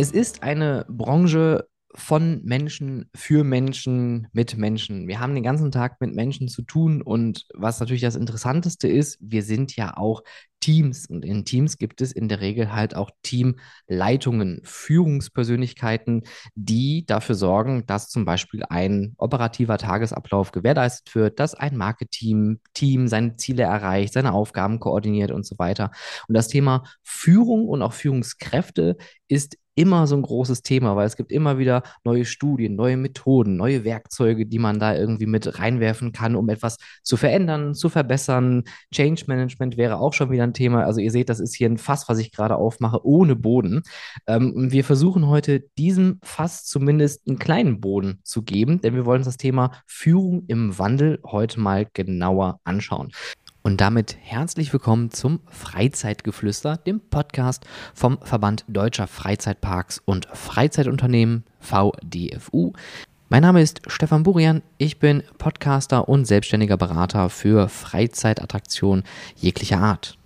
Es ist eine Branche von Menschen für Menschen mit Menschen. Wir haben den ganzen Tag mit Menschen zu tun und was natürlich das Interessanteste ist, wir sind ja auch Teams und in Teams gibt es in der Regel halt auch Teamleitungen, Führungspersönlichkeiten, die dafür sorgen, dass zum Beispiel ein operativer Tagesablauf gewährleistet wird, dass ein Marketing-Team seine Ziele erreicht, seine Aufgaben koordiniert und so weiter. Und das Thema Führung und auch Führungskräfte ist immer so ein großes Thema, weil es gibt immer wieder neue Studien, neue Methoden, neue Werkzeuge, die man da irgendwie mit reinwerfen kann, um etwas zu verändern, zu verbessern. Change Management wäre auch schon wieder ein Thema. Also ihr seht, das ist hier ein Fass, was ich gerade aufmache, ohne Boden. Ähm, wir versuchen heute diesem Fass zumindest einen kleinen Boden zu geben, denn wir wollen uns das Thema Führung im Wandel heute mal genauer anschauen. Und damit herzlich willkommen zum Freizeitgeflüster, dem Podcast vom Verband Deutscher Freizeitparks und Freizeitunternehmen VDFU. Mein Name ist Stefan Burian, ich bin Podcaster und selbstständiger Berater für Freizeitattraktionen jeglicher Art.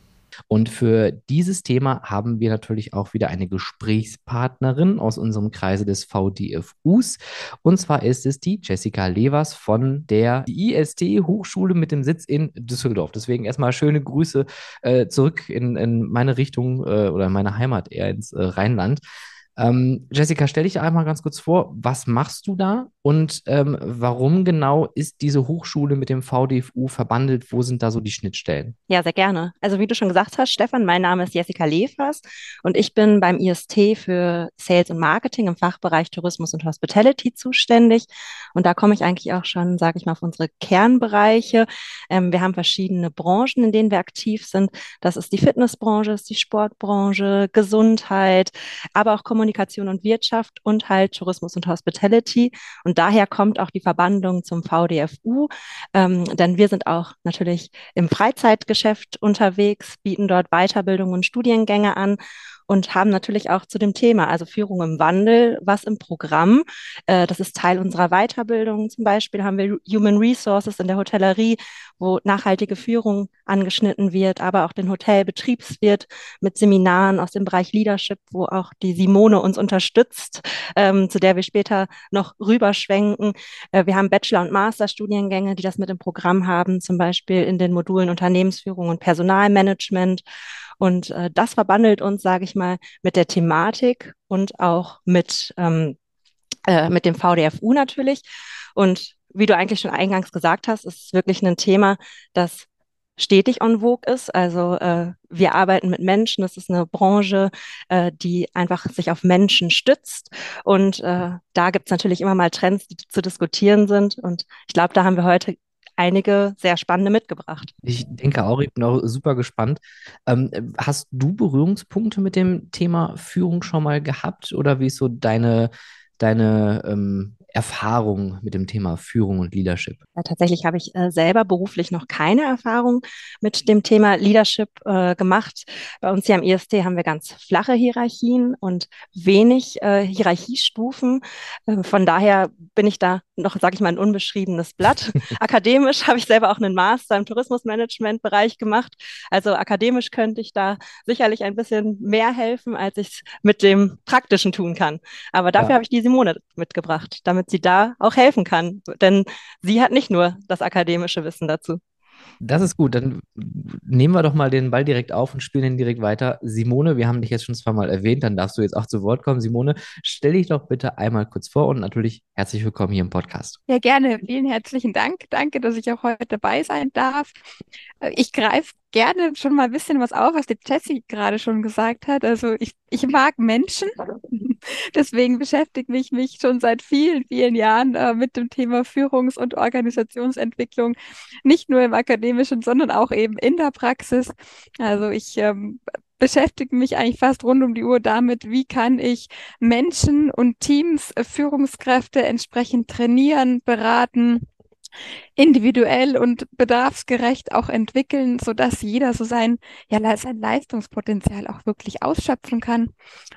Und für dieses Thema haben wir natürlich auch wieder eine Gesprächspartnerin aus unserem Kreise des VDFUs. Und zwar ist es die Jessica Levers von der IST Hochschule mit dem Sitz in Düsseldorf. Deswegen erstmal schöne Grüße äh, zurück in, in meine Richtung äh, oder in meine Heimat eher ins äh, Rheinland. Ähm, Jessica, stell dich einmal ganz kurz vor, was machst du da und ähm, warum genau ist diese Hochschule mit dem VDFU verbandelt? Wo sind da so die Schnittstellen? Ja, sehr gerne. Also wie du schon gesagt hast, Stefan, mein Name ist Jessica Lefers und ich bin beim IST für Sales und Marketing im Fachbereich Tourismus und Hospitality zuständig. Und da komme ich eigentlich auch schon, sage ich mal, auf unsere Kernbereiche. Ähm, wir haben verschiedene Branchen, in denen wir aktiv sind. Das ist die Fitnessbranche, ist die Sportbranche, Gesundheit, aber auch Kommunikation Kommunikation und Wirtschaft und halt Tourismus und Hospitality. Und daher kommt auch die Verbandung zum VDFU, ähm, denn wir sind auch natürlich im Freizeitgeschäft unterwegs, bieten dort Weiterbildungen und Studiengänge an und haben natürlich auch zu dem Thema, also Führung im Wandel, was im Programm. Äh, das ist Teil unserer Weiterbildung. Zum Beispiel haben wir Human Resources in der Hotellerie, wo nachhaltige Führung angeschnitten wird, aber auch den Hotelbetriebswirt mit Seminaren aus dem Bereich Leadership, wo auch die Simone uns unterstützt, ähm, zu der wir später noch rüberschwenken. Äh, wir haben Bachelor- und Masterstudiengänge, die das mit im Programm haben, zum Beispiel in den Modulen Unternehmensführung und Personalmanagement. Und äh, das verbandelt uns, sage ich mal, mit der Thematik und auch mit, ähm, äh, mit dem VDFU natürlich. Und wie du eigentlich schon eingangs gesagt hast, ist es wirklich ein Thema, das stetig en vogue ist. Also äh, wir arbeiten mit Menschen. Das ist eine Branche, äh, die einfach sich auf Menschen stützt. Und äh, da gibt es natürlich immer mal Trends, die zu diskutieren sind. Und ich glaube, da haben wir heute einige sehr spannende mitgebracht. Ich denke auch, ich bin auch super gespannt. Ähm, hast du Berührungspunkte mit dem Thema Führung schon mal gehabt oder wie ist so deine, deine ähm, Erfahrung mit dem Thema Führung und Leadership? Ja, tatsächlich habe ich äh, selber beruflich noch keine Erfahrung mit dem Thema Leadership äh, gemacht. Bei uns hier am IST haben wir ganz flache Hierarchien und wenig äh, Hierarchiestufen. Äh, von daher bin ich da noch, sage ich mal, ein unbeschriebenes Blatt. akademisch habe ich selber auch einen Master im Tourismusmanagement-Bereich gemacht. Also akademisch könnte ich da sicherlich ein bisschen mehr helfen, als ich es mit dem Praktischen tun kann. Aber dafür ja. habe ich die Simone mitgebracht, damit damit sie da auch helfen kann. Denn sie hat nicht nur das akademische Wissen dazu. Das ist gut. Dann nehmen wir doch mal den Ball direkt auf und spielen ihn direkt weiter. Simone, wir haben dich jetzt schon zweimal erwähnt, dann darfst du jetzt auch zu Wort kommen. Simone, stell dich doch bitte einmal kurz vor und natürlich herzlich willkommen hier im Podcast. Ja, gerne. Vielen herzlichen Dank. Danke, dass ich auch heute dabei sein darf. Ich greife gerne schon mal ein bisschen was auf, was die Jessie gerade schon gesagt hat. Also ich, ich mag Menschen. Deswegen beschäftige ich mich schon seit vielen, vielen Jahren äh, mit dem Thema Führungs- und Organisationsentwicklung. Nicht nur im akademischen, sondern auch eben in der Praxis. Also ich ähm, beschäftige mich eigentlich fast rund um die Uhr damit, wie kann ich Menschen und Teams, äh, Führungskräfte entsprechend trainieren, beraten, individuell und bedarfsgerecht auch entwickeln, so dass jeder so sein, ja, sein Leistungspotenzial auch wirklich ausschöpfen kann.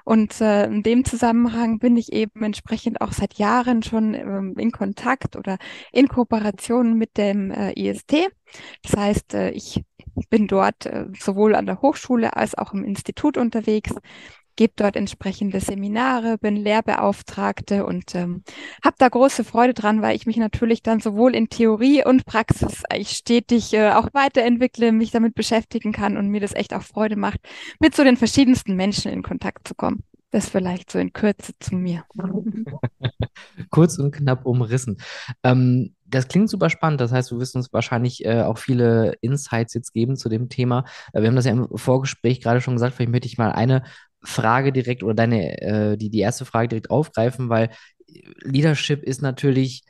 Und äh, in dem Zusammenhang bin ich eben entsprechend auch seit Jahren schon ähm, in Kontakt oder in Kooperation mit dem äh, IST. Das heißt, äh, ich bin dort äh, sowohl an der Hochschule als auch im Institut unterwegs gebe dort entsprechende Seminare, bin Lehrbeauftragte und ähm, habe da große Freude dran, weil ich mich natürlich dann sowohl in Theorie und Praxis ich stetig äh, auch weiterentwickle, mich damit beschäftigen kann und mir das echt auch Freude macht, mit so den verschiedensten Menschen in Kontakt zu kommen. Das vielleicht so in Kürze zu mir. Kurz und knapp umrissen. Ähm, das klingt super spannend. Das heißt, du wirst uns wahrscheinlich äh, auch viele Insights jetzt geben zu dem Thema. Äh, wir haben das ja im Vorgespräch gerade schon gesagt. Vielleicht möchte ich mal eine Frage direkt oder deine, äh, die, die erste Frage direkt aufgreifen, weil Leadership ist natürlich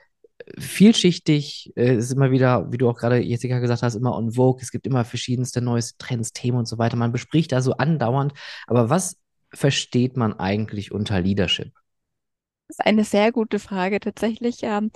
vielschichtig, äh, ist immer wieder, wie du auch gerade Jessica gesagt hast, immer on vogue. Es gibt immer verschiedenste neue Trends, Themen und so weiter. Man bespricht da so andauernd. Aber was versteht man eigentlich unter Leadership? Das ist eine sehr gute Frage tatsächlich. Ähm,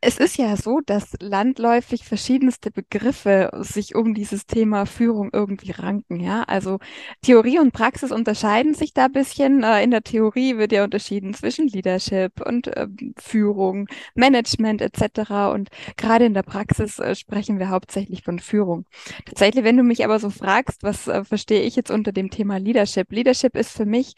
es ist ja so, dass landläufig verschiedenste Begriffe sich um dieses Thema Führung irgendwie ranken. Ja, also Theorie und Praxis unterscheiden sich da ein bisschen. Äh, in der Theorie wird ja unterschieden zwischen Leadership und äh, Führung, Management etc. Und gerade in der Praxis äh, sprechen wir hauptsächlich von Führung. Tatsächlich, wenn du mich aber so fragst, was äh, verstehe ich jetzt unter dem Thema Leadership? Leadership ist für mich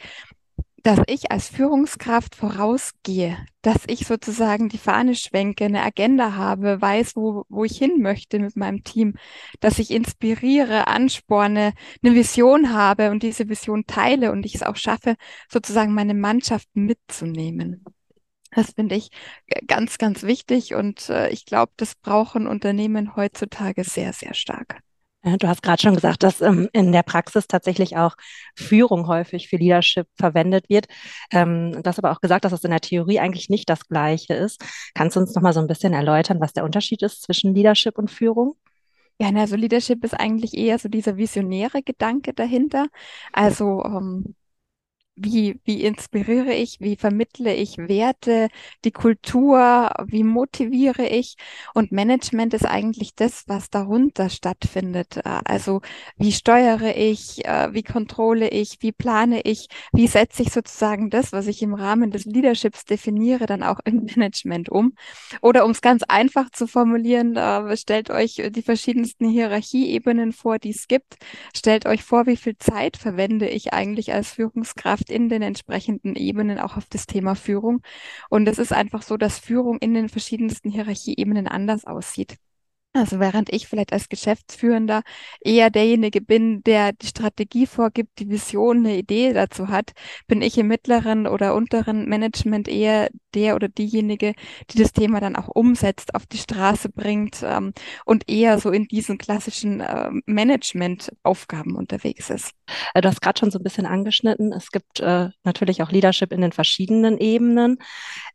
dass ich als Führungskraft vorausgehe, dass ich sozusagen die Fahne schwenke, eine Agenda habe, weiß, wo, wo ich hin möchte mit meinem Team, dass ich inspiriere, ansporne, eine Vision habe und diese Vision teile und ich es auch schaffe, sozusagen meine Mannschaft mitzunehmen. Das finde ich ganz, ganz wichtig und äh, ich glaube, das brauchen Unternehmen heutzutage sehr, sehr stark. Du hast gerade schon gesagt, dass ähm, in der Praxis tatsächlich auch Führung häufig für Leadership verwendet wird. Ähm, du hast aber auch gesagt, dass es in der Theorie eigentlich nicht das Gleiche ist. Kannst du uns noch mal so ein bisschen erläutern, was der Unterschied ist zwischen Leadership und Führung? Ja, also Leadership ist eigentlich eher so dieser visionäre Gedanke dahinter. Also ähm, wie, wie inspiriere ich, wie vermittle ich Werte, die Kultur, wie motiviere ich. Und Management ist eigentlich das, was darunter stattfindet. Äh, also wie steuere ich, äh, wie kontrolle ich, wie plane ich, wie setze ich sozusagen das, was ich im Rahmen des Leaderships definiere, dann auch im Management um. Oder um es ganz einfach zu formulieren, äh, stellt euch die verschiedensten Hierarchieebenen vor, die es gibt. Stellt euch vor, wie viel Zeit verwende ich eigentlich als Führungskraft in den entsprechenden Ebenen auch auf das Thema Führung. Und es ist einfach so, dass Führung in den verschiedensten Hierarchieebenen anders aussieht. Also während ich vielleicht als Geschäftsführender eher derjenige bin, der die Strategie vorgibt, die Vision, eine Idee dazu hat, bin ich im mittleren oder unteren Management eher der oder diejenige, die das Thema dann auch umsetzt, auf die Straße bringt ähm, und eher so in diesen klassischen äh, Management-Aufgaben unterwegs ist. Äh, du hast gerade schon so ein bisschen angeschnitten. Es gibt äh, natürlich auch Leadership in den verschiedenen Ebenen.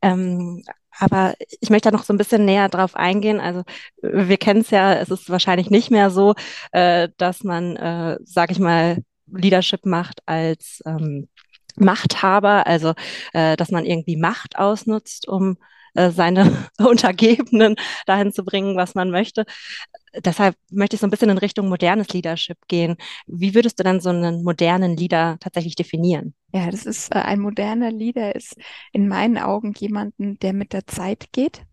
Ähm, aber ich möchte da noch so ein bisschen näher drauf eingehen. Also wir kennen es ja, es ist wahrscheinlich nicht mehr so, äh, dass man, äh, sag ich mal, Leadership macht als ähm, Machthaber, also äh, dass man irgendwie Macht ausnutzt, um äh, seine Untergebenen dahin zu bringen, was man möchte. Deshalb möchte ich so ein bisschen in Richtung modernes Leadership gehen. Wie würdest du dann so einen modernen Leader tatsächlich definieren? Ja, das ist äh, ein moderner Leader, ist in meinen Augen jemanden, der mit der Zeit geht,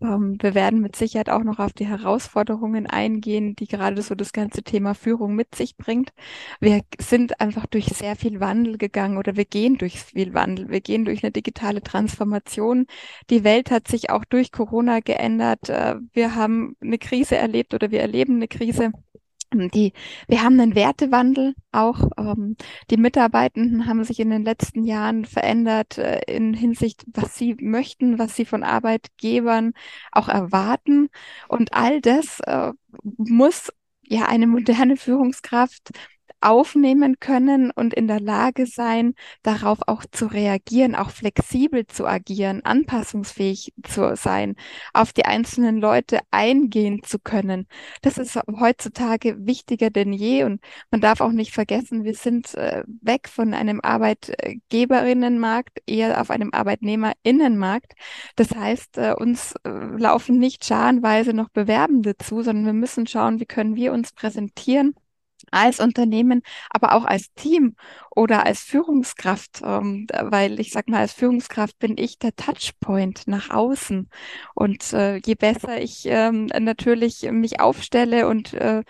wir werden mit Sicherheit auch noch auf die Herausforderungen eingehen, die gerade so das ganze Thema Führung mit sich bringt. Wir sind einfach durch sehr viel Wandel gegangen oder wir gehen durch viel Wandel. Wir gehen durch eine digitale Transformation. Die Welt hat sich auch durch Corona geändert. Äh, wir haben eine Krise erlebt oder wir erleben eine Krise. Die, wir haben einen Wertewandel auch. Ähm, die Mitarbeitenden haben sich in den letzten Jahren verändert äh, in Hinsicht, was sie möchten, was sie von Arbeitgebern auch erwarten. Und all das äh, muss ja eine moderne Führungskraft aufnehmen können und in der Lage sein, darauf auch zu reagieren, auch flexibel zu agieren, anpassungsfähig zu sein, auf die einzelnen Leute eingehen zu können. Das ist heutzutage wichtiger denn je und man darf auch nicht vergessen, wir sind äh, weg von einem Arbeitgeberinnenmarkt, eher auf einem Arbeitnehmerinnenmarkt. Das heißt, äh, uns äh, laufen nicht scharenweise noch Bewerbende zu, sondern wir müssen schauen, wie können wir uns präsentieren als Unternehmen, aber auch als Team oder als Führungskraft, ähm, weil ich sag mal, als Führungskraft bin ich der Touchpoint nach außen. Und äh, je besser ich ähm, natürlich mich aufstelle und äh,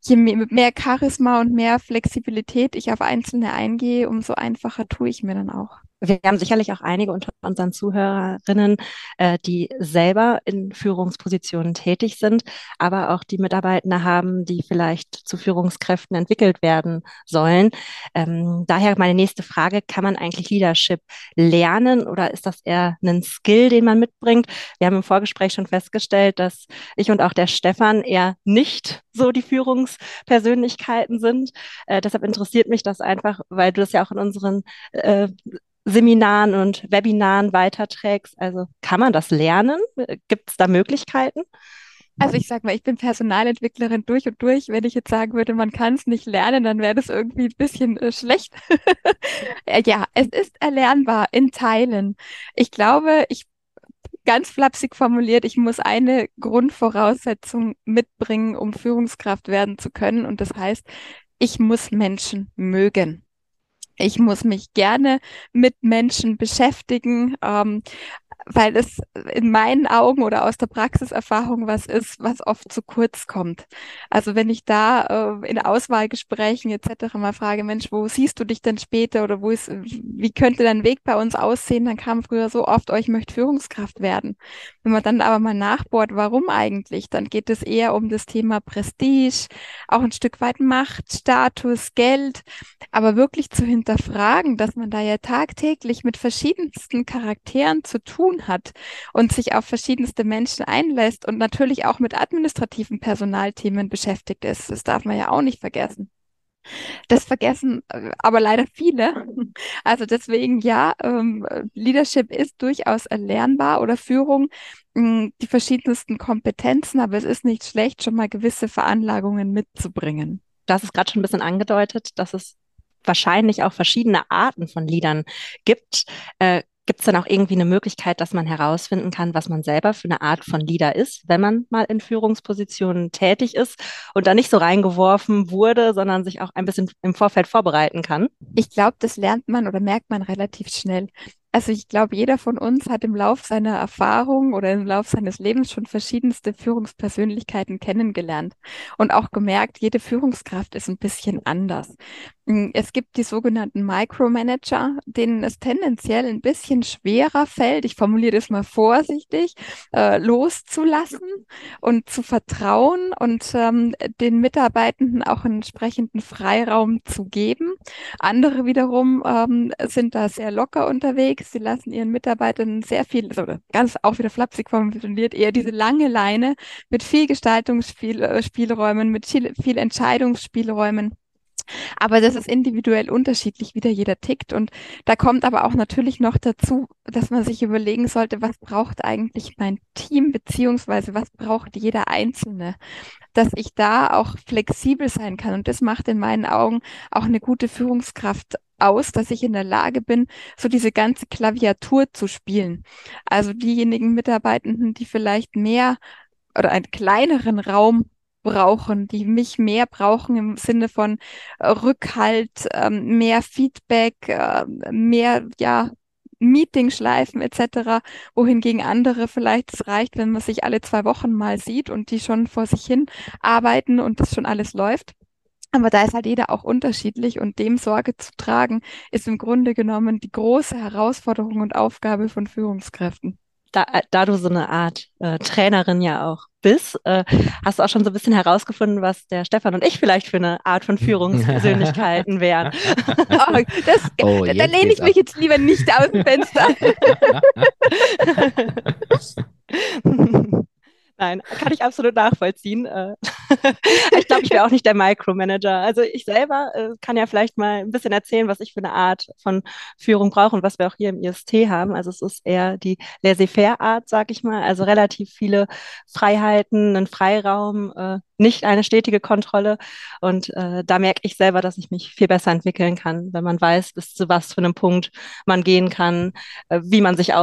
je mehr, Charisma und mehr Flexibilität ich auf Einzelne eingehe, umso einfacher tue ich mir dann auch. Wir haben sicherlich auch einige unter unseren Zuhörerinnen, äh, die selber in Führungspositionen tätig sind, aber auch die Mitarbeitende haben, die vielleicht zu Führungskräften entwickelt werden sollen. Ähm, daher meine nächste Frage, kann man eigentlich Leadership lernen oder ist das eher ein Skill, den man mitbringt? Wir haben im Vorgespräch schon festgestellt, dass ich und auch der Stefan eher nicht so die Führungspersönlichkeiten sind. Äh, deshalb interessiert mich das einfach, weil du das ja auch in unseren äh, Seminaren und Webinaren weiterträgst. Also kann man das lernen? Gibt es da Möglichkeiten? Also ich sag mal, ich bin Personalentwicklerin durch und durch. Wenn ich jetzt sagen würde, man kann es nicht lernen, dann wäre das irgendwie ein bisschen äh, schlecht. ja, es ist erlernbar in Teilen. Ich glaube, ich ganz flapsig formuliert, ich muss eine Grundvoraussetzung mitbringen, um Führungskraft werden zu können. Und das heißt, ich muss Menschen mögen. Ich muss mich gerne mit Menschen beschäftigen. Ähm, weil es in meinen Augen oder aus der Praxiserfahrung was ist, was oft zu kurz kommt. Also wenn ich da äh, in Auswahlgesprächen etc. mal frage, Mensch, wo siehst du dich denn später oder wo ist, wie könnte dein Weg bei uns aussehen, dann kam früher so oft, oh, ich möchte Führungskraft werden. Wenn man dann aber mal nachbohrt, warum eigentlich, dann geht es eher um das Thema Prestige, auch ein Stück weit Macht, Status, Geld, aber wirklich zu hinterfragen, dass man da ja tagtäglich mit verschiedensten Charakteren zu tun tun hat und sich auf verschiedenste Menschen einlässt und natürlich auch mit administrativen Personalthemen beschäftigt ist. Das darf man ja auch nicht vergessen. Das vergessen äh, aber leider viele. Also deswegen ja, ähm, Leadership ist durchaus erlernbar oder Führung, mh, hm, die verschiedensten Kompetenzen, aber es ist nicht schlecht, schon mal gewisse Veranlagungen mitzubringen. Das ist gerade schon ein bisschen angedeutet, dass es wahrscheinlich auch verschiedene Arten von Liedern gibt. Äh, Gibt es dann auch irgendwie eine Möglichkeit, dass man herausfinden kann, was man selber für eine Art von Leader ist, wenn man mal in Führungspositionen tätig ist und da nicht so reingeworfen wurde, sondern sich auch ein bisschen im Vorfeld vorbereiten kann? Ich glaube, das lernt man oder merkt man relativ schnell. Also ich glaube, jeder von uns hat im Lauf seiner Erfahrung oder im Lauf seines Lebens schon verschiedenste Führungspersönlichkeiten kennengelernt und auch gemerkt, jede Führungskraft ist ein bisschen anders. Hm, es gibt die sogenannten Micromanager, denen es tendenziell ein bisschen schwerer fällt, ich formuliere das mal vorsichtig, äh, loszulassen und zu vertrauen und ähm, den Mitarbeitenden auch einen entsprechenden Freiraum zu geben. Andere wiederum ähm, sind da sehr locker unterwegs Sie lassen Ihren Mitarbeitern sehr viel, also ganz auch wieder flapsig formuliert, eher diese lange Leine mit viel Gestaltungsspielräumen, mit viel, viel Entscheidungsspielräumen. Aber das ist individuell unterschiedlich, wie da jeder tickt. Und da kommt aber auch natürlich noch dazu, dass man sich überlegen sollte, was braucht eigentlich mein Team, beziehungsweise was braucht jeder Einzelne, dass ich da auch flexibel sein kann. Und das macht in meinen Augen auch eine gute Führungskraft aus, dass ich in der Lage bin, so diese ganze Klaviatur zu spielen. Also diejenigen Mitarbeitenden, die vielleicht mehr oder einen kleineren Raum brauchen, die mich mehr brauchen im Sinne von äh, Rückhalt, ähm, mehr Feedback, äh, mehr, ja, Meetingschleifen etc., wohingegen andere vielleicht es reicht, wenn man sich alle zwei Wochen mal sieht und die schon vor sich hin arbeiten und das schon alles läuft. Aber da ist halt jeder auch unterschiedlich und dem Sorge zu tragen, ist im Grunde genommen die große Herausforderung und Aufgabe von Führungskräften. Da, da du so eine Art äh, Trainerin ja auch bist, äh, hast du auch schon so ein bisschen herausgefunden, was der Stefan und ich vielleicht für eine Art von Führungspersönlichkeiten wären. oh, das, oh, da lehne ich mich ab. jetzt lieber nicht aus dem Fenster. Nein, kann ich absolut nachvollziehen. Äh, ich glaube, ich wäre auch nicht der Micromanager. Also ich selber äh, kann ja vielleicht mal ein bisschen erzählen, was ich für eine Art von Führung brauche und was wir auch hier im IST haben. Also es ist eher die laissez-faire-Art, sag ich mal. Also relativ viele Freiheiten, einen Freiraum, äh, nicht eine stetige Kontrolle. Und äh, da merke ich selber, dass ich mich viel besser entwickeln kann, wenn man weiß, bis zu was für einem Punkt man gehen kann, äh, wie man sich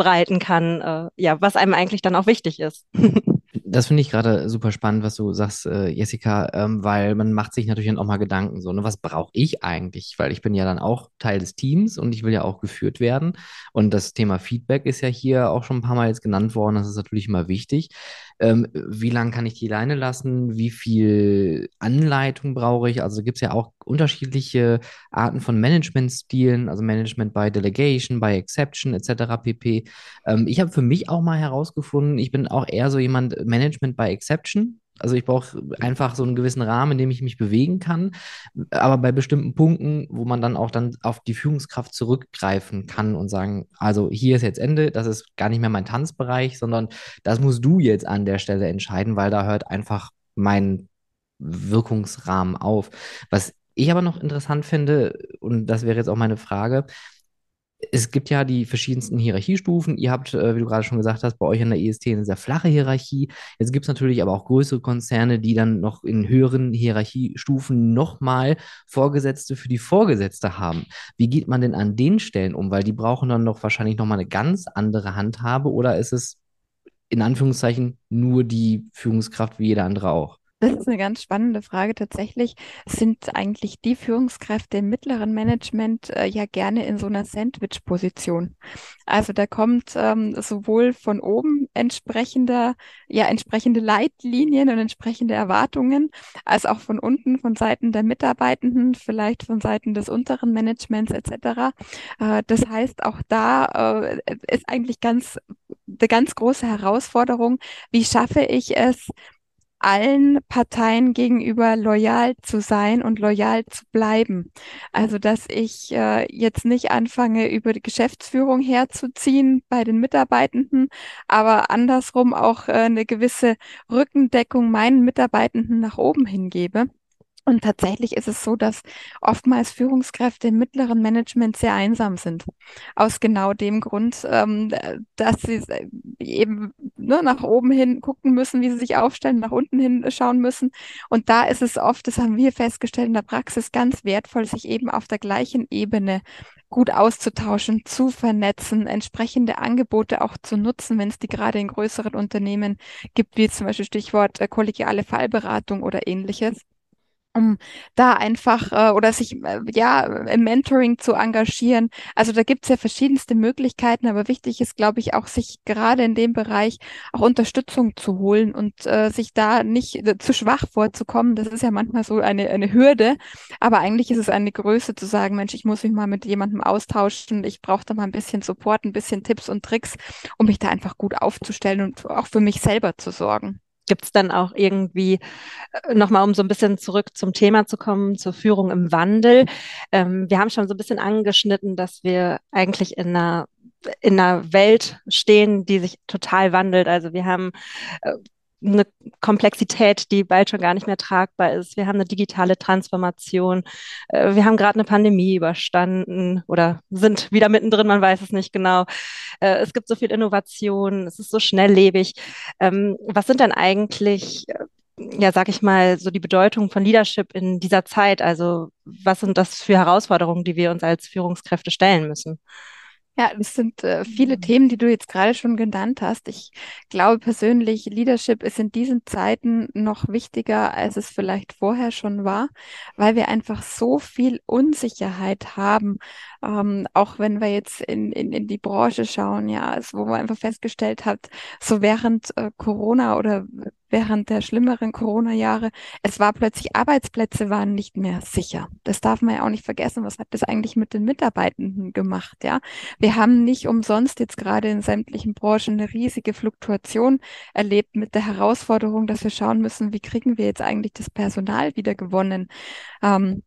ausbreiten kann, äh, ja, was einem eigentlich dann auch wichtig ist. Das finde ich gerade super spannend, was du sagst, äh, Jessica, ähm, weil man macht sich natürlich dann auch mal Gedanken, so, ne, was brauche ich eigentlich? Weil ich bin ja dann auch Teil des Teams und ich will ja auch geführt werden. Und das Thema Feedback ist ja hier auch schon ein paar Mal jetzt genannt worden, das ist natürlich immer wichtig. Ähm, wie lange kann ich die Leine lassen? Wie viel Anleitung brauche ich? Also gibt es ja auch unterschiedliche Arten von Managementstilen, also Management by Delegation, by Exception etc. pp. Ähm, ich habe für mich auch mal herausgefunden, ich bin auch eher so jemand Management by Exception. Also ich brauche einfach so einen gewissen Rahmen, in dem ich mich bewegen kann. Aber bei bestimmten Punkten, wo man dann auch dann auf die Führungskraft zurückgreifen kann und sagen, also hier ist jetzt Ende, das ist gar nicht mehr mein Tanzbereich, sondern das musst du jetzt an der Stelle entscheiden, weil da hört einfach mein Wirkungsrahmen auf. Was ich aber noch interessant finde, und das wäre jetzt auch meine Frage, es gibt ja die verschiedensten Hierarchiestufen. Ihr habt, äh, wie du gerade schon gesagt hast, bei euch an der EST eine sehr flache Hierarchie. Jetzt gibt es natürlich aber auch größere Konzerne, die dann noch in höheren Hierarchiestufen nochmal Vorgesetzte für die Vorgesetzte haben. Wie geht man denn an den Stellen um? Weil die brauchen dann doch wahrscheinlich nochmal eine ganz andere Handhabe oder ist es in Anführungszeichen nur die Führungskraft wie jeder andere auch? Das ist eine ganz spannende Frage. Tatsächlich sind eigentlich die Führungskräfte im mittleren Management äh, ja gerne in so einer Sandwich-Position. Also da kommt ähm, sowohl von oben entsprechender, ja, entsprechende Leitlinien und entsprechende Erwartungen, als auch von unten, von Seiten der Mitarbeitenden, vielleicht von Seiten des unteren Managements etc. Äh, das heißt, auch da äh, ist eigentlich ganz, eine ganz große Herausforderung, wie schaffe ich es, allen Parteien gegenüber loyal zu sein und loyal zu bleiben. Also, dass ich äh, jetzt nicht anfange, über die Geschäftsführung herzuziehen bei den Mitarbeitenden, aber andersrum auch äh, eine gewisse Rückendeckung meinen Mitarbeitenden nach oben hingebe. Und tatsächlich ist es so, dass oftmals Führungskräfte im mittleren Management sehr einsam sind. Aus genau dem Grund, ähm, dass sie eben ne, nach oben hin gucken müssen, wie sie sich aufstellen, nach unten hin schauen müssen. Und da ist es oft, das haben wir festgestellt in der Praxis, ganz wertvoll, sich eben auf der gleichen Ebene gut auszutauschen, zu vernetzen, entsprechende Angebote auch zu nutzen, wenn es die gerade in größeren Unternehmen gibt, wie zum Beispiel Stichwort äh, kollegiale Fallberatung oder ähnliches um da einfach äh, oder sich äh, ja im Mentoring zu engagieren. Also da gibt es ja verschiedenste Möglichkeiten, aber wichtig ist, glaube ich, auch sich gerade in dem Bereich auch Unterstützung zu holen und äh, sich da nicht äh, zu schwach vorzukommen. Das ist ja manchmal so eine, eine Hürde, aber eigentlich ist es eine Größe zu sagen, Mensch, ich muss mich mal mit jemandem austauschen, ich brauche da mal ein bisschen Support, ein bisschen Tipps und Tricks, um mich da einfach gut aufzustellen und auch für mich selber zu sorgen. Gibt es dann auch irgendwie, äh, nochmal um so ein bisschen zurück zum Thema zu kommen, zur Führung im Wandel? Ähm, wir haben schon so ein bisschen angeschnitten, dass wir eigentlich in einer in einer Welt stehen, die sich total wandelt. Also wir haben äh, eine Komplexität, die bald schon gar nicht mehr tragbar ist. Wir haben eine digitale Transformation. Äh, wir haben gerade eine Pandemie überstanden oder sind wieder mittendrin, man weiß es nicht genau. Äh, es gibt so viel Innovation, es ist so schnelllebig. Ähm, was sind denn eigentlich äh, ja, sag ich mal, so die Bedeutung von Leadership in dieser Zeit? Also, was sind das für Herausforderungen, die wir uns als Führungskräfte stellen müssen? Ja, das sind äh, viele mhm. Themen, die du jetzt gerade schon genannt hast. Ich glaube persönlich, Leadership ist in diesen Zeiten noch wichtiger, als es vielleicht vorher schon war, weil wir einfach so viel Unsicherheit haben. Ähm, auch wenn wir jetzt in, in, in die Branche schauen, ja, also wo man einfach festgestellt hat, so während äh, Corona oder während der schlimmeren Corona-Jahre, es war plötzlich, Arbeitsplätze waren nicht mehr sicher. Das darf man ja auch nicht vergessen. Was hat das eigentlich mit den Mitarbeitenden gemacht? Ja, wir haben nicht umsonst jetzt gerade in sämtlichen Branchen eine riesige Fluktuation erlebt mit der Herausforderung, dass wir schauen müssen, wie kriegen wir jetzt eigentlich das Personal wieder gewonnen? Ähm,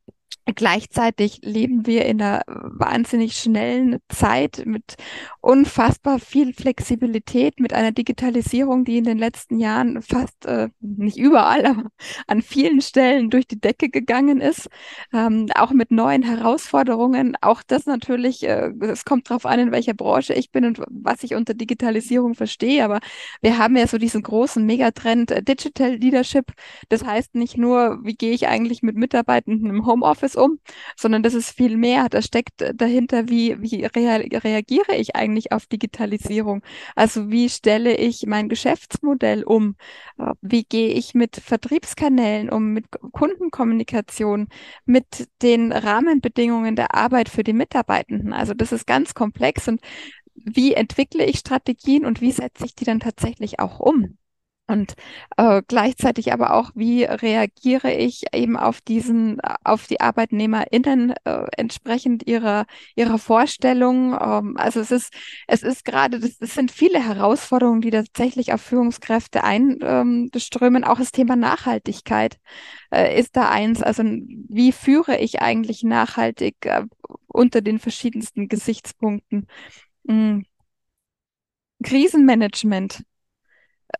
Gleichzeitig leben wir in einer wahnsinnig schnellen Zeit mit unfassbar viel Flexibilität, mit einer Digitalisierung, die in den letzten Jahren fast äh, nicht überall, aber an vielen Stellen durch die Decke gegangen ist. Ähm, auch mit neuen Herausforderungen. Auch das natürlich, äh, es kommt darauf an, in welcher Branche ich bin und was ich unter Digitalisierung verstehe. Aber wir haben ja so diesen großen Megatrend äh, Digital Leadership. Das heißt nicht nur, wie gehe ich eigentlich mit Mitarbeitenden im Homeoffice Business um, sondern das ist viel mehr. Da steckt dahinter, wie, wie rea reagiere ich eigentlich auf Digitalisierung? Also wie stelle ich mein Geschäftsmodell um? Äh, wie gehe ich mit Vertriebskanälen um, mit Kundenkommunikation, mit den Rahmenbedingungen der Arbeit für die Mitarbeitenden? Also das ist ganz komplex und wie entwickle ich Strategien und wie setze ich die dann tatsächlich auch um? Und äh, gleichzeitig aber auch, wie reagiere ich eben auf diesen, auf die ArbeitnehmerInnen äh, entsprechend ihrer, ihrer Vorstellungen. Ähm, also es ist, es ist gerade, das, das sind viele Herausforderungen, die tatsächlich auf Führungskräfte einströmen. Ähm, auch das Thema Nachhaltigkeit äh, ist da eins. Also wie führe ich eigentlich nachhaltig äh, unter den verschiedensten Gesichtspunkten? Mhm. Krisenmanagement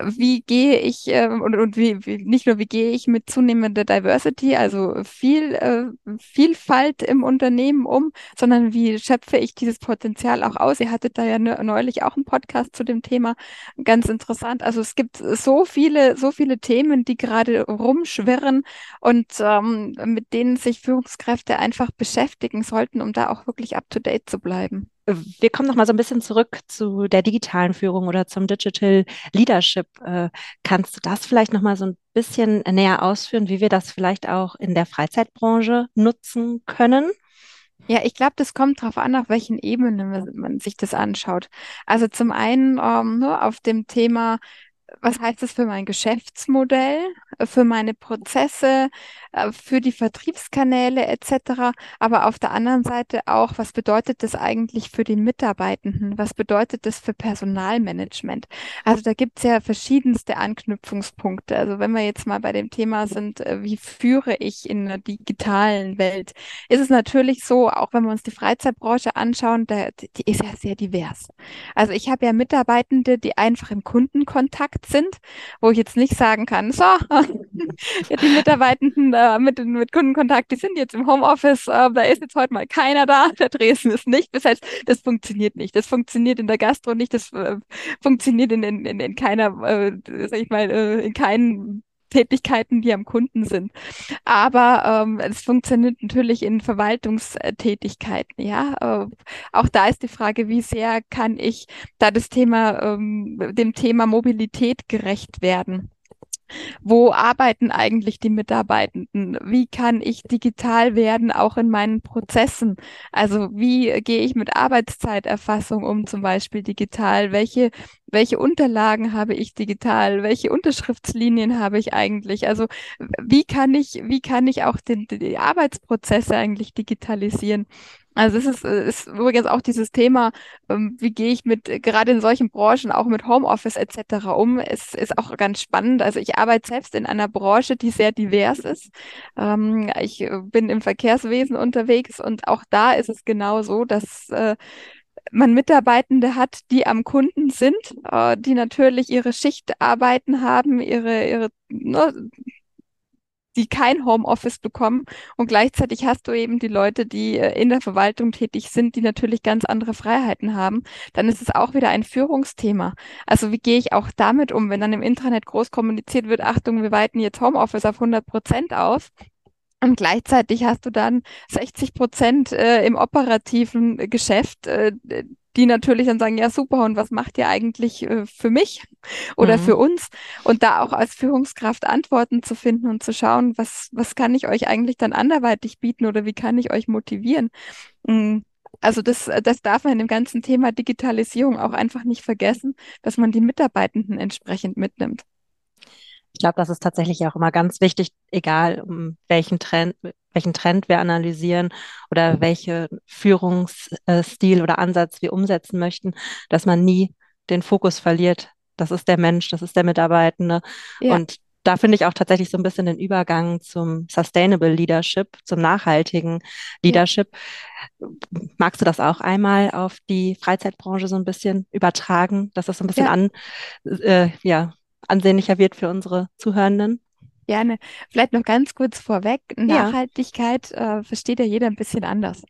wie gehe ich äh, und, und wie, wie, nicht nur wie gehe ich mit zunehmender Diversity, also viel äh, Vielfalt im Unternehmen um, sondern wie schöpfe ich dieses Potenzial auch aus? Ihr hattet da ja neulich auch einen Podcast zu dem Thema, ganz interessant. Also es gibt so viele, so viele Themen, die gerade rumschwirren und ähm, mit denen sich Führungskräfte einfach beschäftigen sollten, um da auch wirklich up to date zu bleiben. Wir kommen noch mal so ein bisschen zurück zu der digitalen Führung oder zum Digital Leadership. Äh, kannst du das vielleicht noch mal so ein bisschen näher ausführen, wie wir das vielleicht auch in der Freizeitbranche nutzen können? Ja, ich glaube, das kommt darauf an, auf welchen Ebenen man sich das anschaut. Also zum einen ähm, nur auf dem Thema was heißt das für mein Geschäftsmodell, für meine Prozesse, äh, für die Vertriebskanäle etc. Aber auf der anderen Seite auch, was bedeutet das eigentlich für die Mitarbeitenden? Was bedeutet das für Personalmanagement? Also da gibt es ja verschiedenste Anknüpfungspunkte. Also wenn wir jetzt mal bei dem Thema sind, äh, wie führe ich in einer digitalen Welt, ist es natürlich so, auch wenn wir uns die Freizeitbranche anschauen, da, die ist ja sehr divers. Also ich habe ja Mitarbeitende, die einfach im Kundenkontakt sind, wo ich jetzt nicht sagen kann, so, die Mitarbeitenden äh, mit, mit Kundenkontakt, die sind jetzt im Homeoffice, äh, da ist jetzt heute mal keiner da, der Dresden ist nicht. Das heißt, das funktioniert nicht. Das funktioniert in der Gastro nicht, das äh, funktioniert in, in, in, in keiner, äh, sag ich mal, äh, in keinen Tätigkeiten, die am Kunden sind. Aber ähm, es funktioniert natürlich in Verwaltungstätigkeiten. Ja, äh, auch da ist die Frage, wie sehr kann ich da das Thema ähm, dem Thema Mobilität gerecht werden? Wo arbeiten eigentlich die Mitarbeitenden? Wie kann ich digital werden, auch in meinen Prozessen? Also wie gehe ich mit Arbeitszeiterfassung um, zum Beispiel digital? Welche, welche Unterlagen habe ich digital? Welche Unterschriftslinien habe ich eigentlich? Also wie kann ich, wie kann ich auch den, die Arbeitsprozesse eigentlich digitalisieren? Also es ist, äh, ist übrigens auch dieses Thema, ähm, wie gehe ich mit, gerade in solchen Branchen, auch mit Homeoffice etc. um, es ist auch ganz spannend. Also ich arbeite selbst in einer Branche, die sehr divers ist. Ähm, ich äh, bin im Verkehrswesen unterwegs und auch da ist es genau so, dass äh, man Mitarbeitende hat, die am Kunden sind, die natürlich ihre Schichtarbeiten haben, ihre, ihre ne, die kein Homeoffice bekommen. Und gleichzeitig hast du eben die Leute, die äh, in der Verwaltung tätig sind, die natürlich ganz andere Freiheiten haben. Dann ist es auch wieder ein Führungsthema. Also wie gehe ich auch damit um, wenn dann im Internet groß kommuniziert wird, Achtung, wir weiten jetzt Homeoffice auf 100 Prozent aus. Und gleichzeitig hast du dann 60 Prozent äh, im operativen Geschäft, äh, die natürlich dann sagen, ja super, und was macht ihr eigentlich äh, für mich oder mhm. für uns? Und da auch als Führungskraft Antworten zu finden und zu schauen, was, was kann ich euch eigentlich dann anderweitig bieten oder wie kann ich euch motivieren? Mhm. Also das, das darf man in dem ganzen Thema Digitalisierung auch einfach nicht vergessen, dass man die Mitarbeitenden entsprechend mitnimmt. Ich glaube, das ist tatsächlich auch immer ganz wichtig, egal um welchen Trend, welchen Trend wir analysieren oder welche Führungsstil oder Ansatz wir umsetzen möchten, dass man nie den Fokus verliert. Das ist der Mensch, das ist der Mitarbeitende. Ja. Und da finde ich auch tatsächlich so ein bisschen den Übergang zum Sustainable Leadership, zum nachhaltigen Leadership. Ja. Magst du das auch einmal auf die Freizeitbranche so ein bisschen übertragen, dass das so ein bisschen ja. an, äh, ja, ansehnlicher wird für unsere Zuhörenden? Gerne. Vielleicht noch ganz kurz vorweg. Nachhaltigkeit ja. äh, versteht ja jeder ein bisschen anders.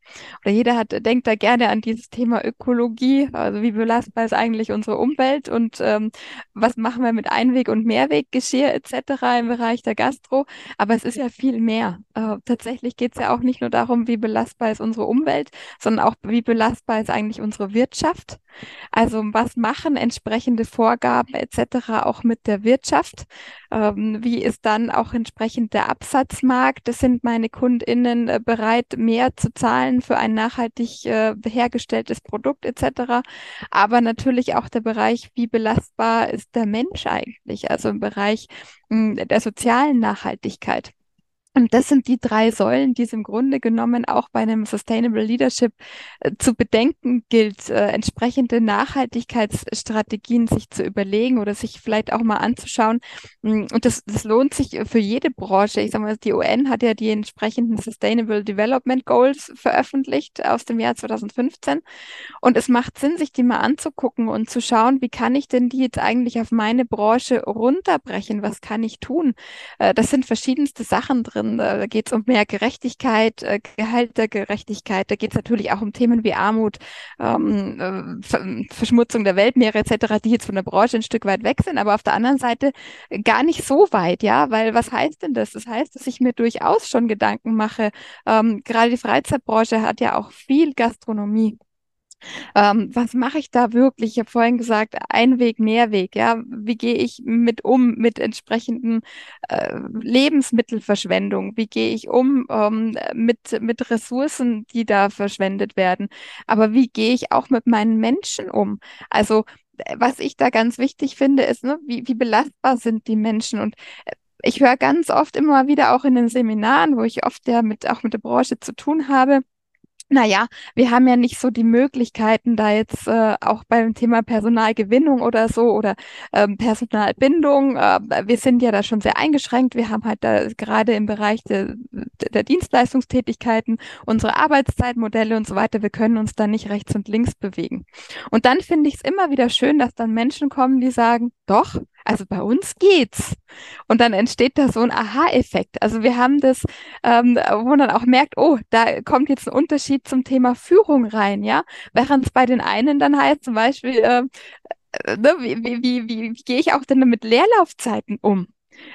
Oder jeder hat, denkt da gerne an dieses Thema Ökologie. Also wie belastbar ist eigentlich unsere Umwelt und ähm, was machen wir mit Einweg- und Mehrweggeschirr etc. im Bereich der Gastro. Aber es ist ja viel mehr. Äh, tatsächlich geht es ja auch nicht nur darum, wie belastbar ist unsere Umwelt, sondern auch, wie belastbar ist eigentlich unsere Wirtschaft. Also was machen entsprechende Vorgaben etc. auch mit der Wirtschaft? Ähm, wie ist dann dann auch entsprechend der Absatzmarkt. Das sind meine KundInnen äh, bereit, mehr zu zahlen für ein nachhaltig äh, hergestelltes Produkt etc. Aber natürlich auch der Bereich, wie belastbar ist der Mensch eigentlich? Also im Bereich mh, hm, der sozialen Nachhaltigkeit. Und das sind die drei Säulen, die es im Grunde genommen auch bei einem Sustainable Leadership äh, zu bedenken gilt, äh, entsprechende Nachhaltigkeitsstrategien sich zu überlegen oder sich vielleicht auch mal anzuschauen. Mm, und das, das lohnt sich für jede Branche. Ich sage mal, die UN hat ja die entsprechenden Sustainable Development Goals veröffentlicht aus dem Jahr 2015. Und es macht Sinn, sich die mal anzugucken und zu schauen, wie kann ich denn die jetzt eigentlich auf meine Branche runterbrechen? Was kann ich tun? Äh, das sind verschiedenste Sachen drin drin. Da geht es um mehr Gerechtigkeit, äh, Gehalt der Gerechtigkeit. Da geht es natürlich auch um Themen wie Armut, ähm, äh, Verschmutzung der Weltmeere etc., die jetzt von der Branche ein Stück weit weg sind, aber auf der anderen Seite gar nicht so weit, ja, weil was heißt denn das? Das heißt, dass ich mir durchaus schon Gedanken mache. Ähm, gerade die Freizeitbranche hat ja auch viel Gastronomie. Ähm, was mache ich da wirklich? Ich habe vorhin gesagt, ein Weg, mehr Weg. Ja, wie gehe ich mit um mit entsprechenden äh, Lebensmittelverschwendung? Wie gehe ich um ähm, mit mit Ressourcen, die da verschwendet werden? Aber wie gehe ich auch mit meinen Menschen um? Also äh, was ich da ganz wichtig finde, ist, ne, wie, wie belastbar sind die Menschen und äh, ich höre ganz oft immer wieder auch in den Seminaren, wo ich oft ja mit, auch mit der Branche zu tun habe, naja, wir haben ja nicht so die Möglichkeiten, da jetzt äh, auch beim Thema Personalgewinnung oder so oder ähm, Personalbindung, äh, wir sind ja da schon sehr eingeschränkt. Wir haben halt da gerade im Bereich de, der Dienstleistungstätigkeiten unsere Arbeitszeitmodelle und so weiter. Wir können uns da nicht rechts und links bewegen. Und dann finde ich es immer wieder schön, dass dann Menschen kommen, die sagen, doch, also bei uns geht's. Und dann entsteht da so ein Aha-Effekt. Also wir haben das, ähm, wo man dann auch merkt, oh, da kommt jetzt ein Unterschied zum Thema Führung rein, ja. Während es bei den einen dann heißt zum Beispiel, äh, äh ne, wie, wie, wie, wie, wie gehe ich auch denn mit Leerlaufzeiten um?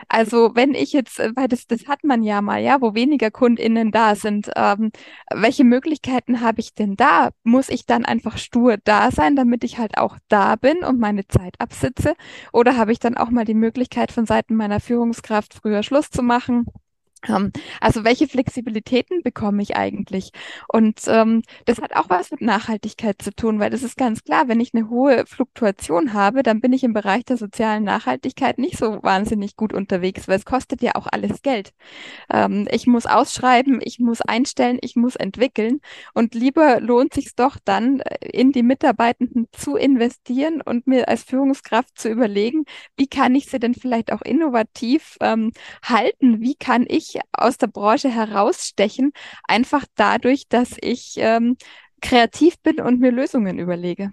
Also wenn ich jetzt, äh, weil das, das hat man ja mal, ja, wo weniger KundInnen da sind, ähm, welche Möglichkeiten habe ich denn da? Muss ich dann einfach stur da sein, damit ich halt auch da bin und meine Zeit absitze? Oder habe ich dann auch mal die Möglichkeit von Seiten meiner Führungskraft früher Schluss zu machen? Also welche Flexibilitäten bekomme ich eigentlich? Und ähm, das hat auch was mit Nachhaltigkeit zu tun, weil das ist ganz klar, wenn ich eine hohe Fluktuation habe, dann bin ich im Bereich der sozialen Nachhaltigkeit nicht so wahnsinnig gut unterwegs, weil es kostet ja auch alles Geld. Ähm, ich muss ausschreiben, ich muss einstellen, ich muss entwickeln und lieber lohnt sich doch dann, äh, in die Mitarbeitenden zu investieren und mir als Führungskraft zu überlegen, wie kann ich sie denn vielleicht auch innovativ ähm, halten? Wie kann ich ich aus der Branche herausstechen, einfach dadurch, dass ich ähm, kreativ bin und mir Lösungen überlege.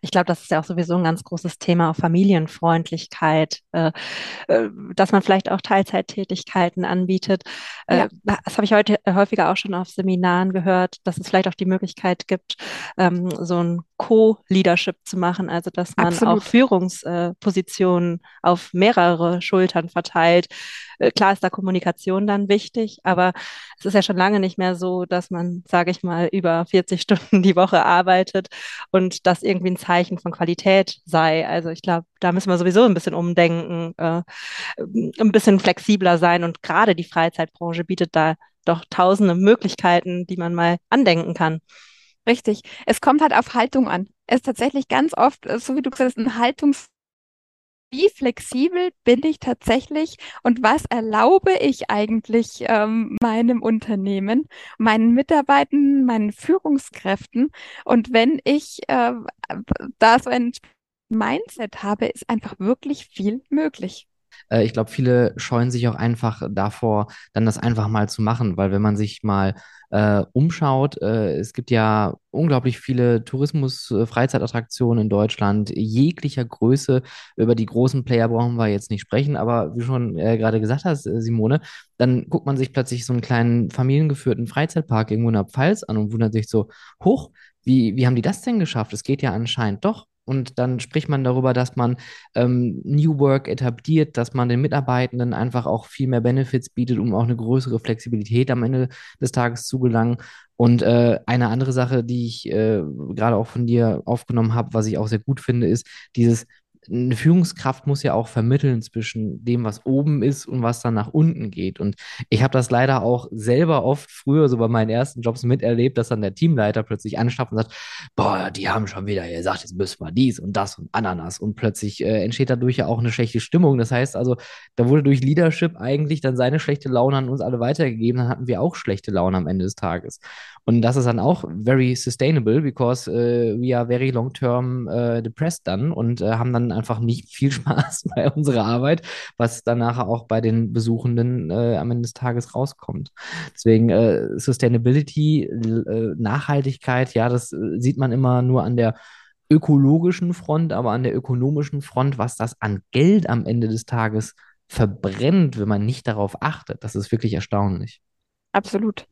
Ich glaube, das ist ja auch sowieso ein ganz großes Thema, Familienfreundlichkeit, äh, äh, dass man vielleicht auch Teilzeittätigkeiten anbietet. Äh, ja. Das habe ich heute häufiger auch schon auf Seminaren gehört, dass es vielleicht auch die Möglichkeit gibt, ähm, so ein Co-Leadership zu machen, also dass man Absolut. auch Führungspositionen auf mehrere Schultern verteilt. Äh, klar ist da Kommunikation dann wichtig, aber es ist ja schon lange nicht mehr so, dass man, sage ich mal, über 40 Stunden die Woche arbeitet und das irgendwie ein Zeichen von Qualität sei. Also ich glaube, da müssen wir sowieso ein bisschen umdenken, äh, ein bisschen flexibler sein und gerade die Freizeitbranche bietet da doch tausende Möglichkeiten, die man mal andenken kann. Richtig. Es kommt halt auf Haltung an. Es ist tatsächlich ganz oft, äh, so wie du gesagt hast, ein Haltungs wie flexibel bin ich tatsächlich und was erlaube ich eigentlich ähm, meinem Unternehmen, meinen Mitarbeitern, meinen Führungskräften? Und wenn ich äh, da so ein Mindset habe, ist einfach wirklich viel möglich. Äh, ich glaube, viele scheuen sich auch einfach davor, dann das einfach mal zu machen, weil wenn man sich mal äh, umschaut, äh, es gibt ja unglaublich viele Tourismus-Freizeitattraktionen in Deutschland, jeglicher Größe. Über die großen Player brauchen wir jetzt nicht sprechen, aber wie schon äh, gerade gesagt hast, äh, Simone, dann guckt man sich plötzlich so einen kleinen familiengeführten Freizeitpark irgendwo in der Pfalz an und wundert sich so, hoch, wie, wie haben die das denn geschafft? Es geht ja anscheinend doch. Und dann spricht man darüber, dass man ähm, New Work etabliert, dass man den Mitarbeitenden einfach auch viel mehr Benefits bietet, um auch eine größere Flexibilität am Ende des Tages zu gelangen. Und äh, eine andere Sache, die ich äh, gerade auch von dir aufgenommen habe, was ich auch sehr gut finde, ist dieses eine Führungskraft muss ja auch vermitteln zwischen dem, was oben ist und was dann nach unten geht. Und ich habe das leider auch selber oft früher, so bei meinen ersten Jobs miterlebt, dass dann der Teamleiter plötzlich anschafft und sagt, boah, die haben schon wieder gesagt, jetzt müssen wir dies und das und Ananas. Und plötzlich äh, entsteht dadurch ja auch eine schlechte Stimmung. Das heißt also, da wurde durch Leadership eigentlich dann seine schlechte Laune an uns alle weitergegeben. Dann hatten wir auch schlechte Laune am Ende des Tages. Und das ist dann auch very sustainable, because uh, we are very long-term uh, depressed dann und uh, haben dann einfach nicht viel Spaß bei unserer Arbeit, was dann nachher auch bei den Besuchenden am Ende des Tages rauskommt. Deswegen Sustainability, Nachhaltigkeit, ja, das sieht man immer nur an der ökologischen Front, aber an der ökonomischen Front, was das an Geld am Ende des Tages verbrennt, wenn man nicht darauf achtet, das ist wirklich erstaunlich. Absolut.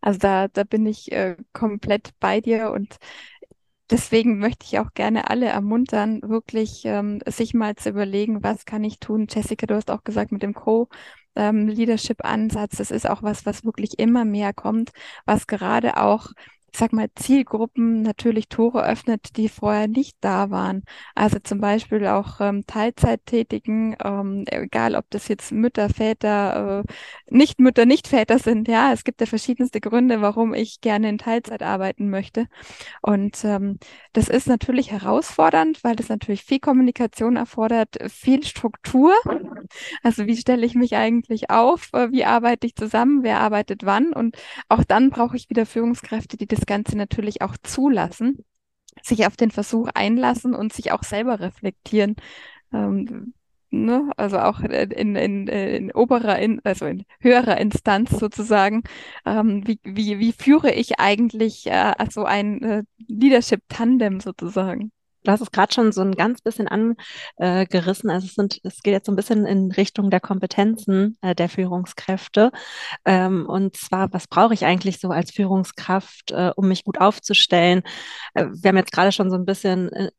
Also da, da bin ich äh, komplett bei dir und deswegen möchte ich auch gerne alle ermuntern, wirklich ähm, sich mal zu überlegen, was kann ich tun. Jessica, du hast auch gesagt, mit dem Co-Leadership-Ansatz, ähm, das ist auch was, was wirklich immer mehr kommt, was gerade auch ich sag mal, Zielgruppen natürlich Tore öffnet, die vorher nicht da waren. Also zum Beispiel auch ähm, Teilzeittätigen, ähm, egal ob das jetzt Mütter, Väter, äh, nicht Mütter, nicht Väter sind. Ja, es gibt ja verschiedenste Gründe, warum ich gerne in Teilzeit arbeiten möchte. Und ähm, das ist natürlich herausfordernd, weil das natürlich viel Kommunikation erfordert, viel Struktur. Also wie stelle ich mich eigentlich auf? Äh, wie arbeite ich zusammen? Wer arbeitet wann? Und auch dann brauche ich wieder Führungskräfte, die das Ganze natürlich auch zulassen, sich auf den Versuch einlassen und sich auch selber reflektieren. Ähm, ne? Also auch in, in, in oberer, in, also in höherer Instanz sozusagen. Ähm, wie, wie, wie führe ich eigentlich äh, so ein äh, Leadership-Tandem sozusagen? Du hast es gerade schon so ein ganz bisschen angerissen. Also es sind, es geht jetzt so ein bisschen in Richtung der Kompetenzen äh, der Führungskräfte. Ähm, und zwar, was brauche ich eigentlich so als Führungskraft, äh, um mich gut aufzustellen? Äh, wir haben jetzt gerade schon so ein bisschen äh,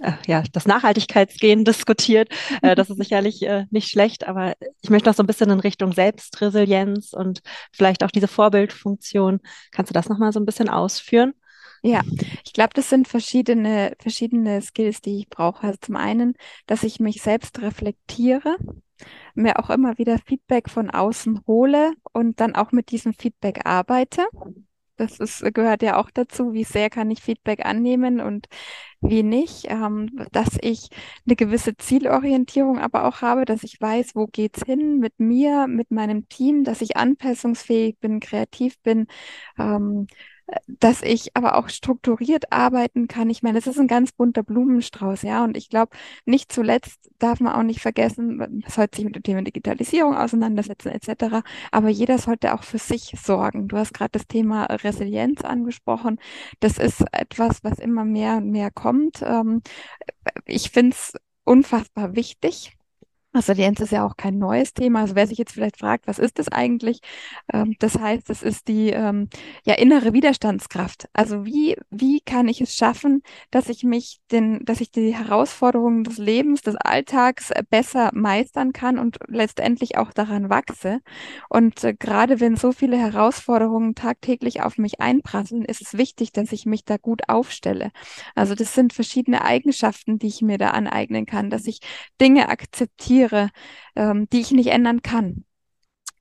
äh, ja, das Nachhaltigkeitsgehen diskutiert. Äh, das ist sicherlich äh, nicht schlecht, aber ich möchte noch so ein bisschen in Richtung Selbstresilienz und vielleicht auch diese Vorbildfunktion. Kannst du das nochmal so ein bisschen ausführen? Ja, ich glaube, das sind verschiedene, verschiedene Skills, die ich brauche. Also zum einen, dass ich mich selbst reflektiere, mir auch immer wieder Feedback von außen hole und dann auch mit diesem Feedback arbeite. Das ist, gehört ja auch dazu, wie sehr kann ich Feedback annehmen und wie nicht, ähm, dass ich eine gewisse Zielorientierung aber auch habe, dass ich weiß, wo geht's hin mit mir, mit meinem Team, dass ich anpassungsfähig bin, kreativ bin, ähm, dass ich aber auch strukturiert arbeiten kann. Ich meine, es ist ein ganz bunter Blumenstrauß, ja. Und ich glaube, nicht zuletzt darf man auch nicht vergessen, man sollte sich mit dem Thema Digitalisierung auseinandersetzen etc. Aber jeder sollte auch für sich sorgen. Du hast gerade das Thema Resilienz angesprochen. Das ist etwas, was immer mehr und mehr kommt. Ähm, ich finde es unfassbar wichtig. Resilienz ist ja auch kein neues Thema. Also wer sich jetzt vielleicht fragt, was ist das eigentlich? Ähm, das heißt, es ist die ähm, ja innere Widerstandskraft. Also wie wie kann ich es schaffen, dass ich mich den, dass ich die Herausforderungen des Lebens, des Alltags besser meistern kann und letztendlich auch daran wachse. Und äh, gerade wenn so viele Herausforderungen tagtäglich auf mich einprasseln, ist es wichtig, dass ich mich da gut aufstelle. Also das sind verschiedene Eigenschaften, die ich mir da aneignen kann, dass ich Dinge akzeptiere akzeptiere, ähm, die ich nicht ändern kann.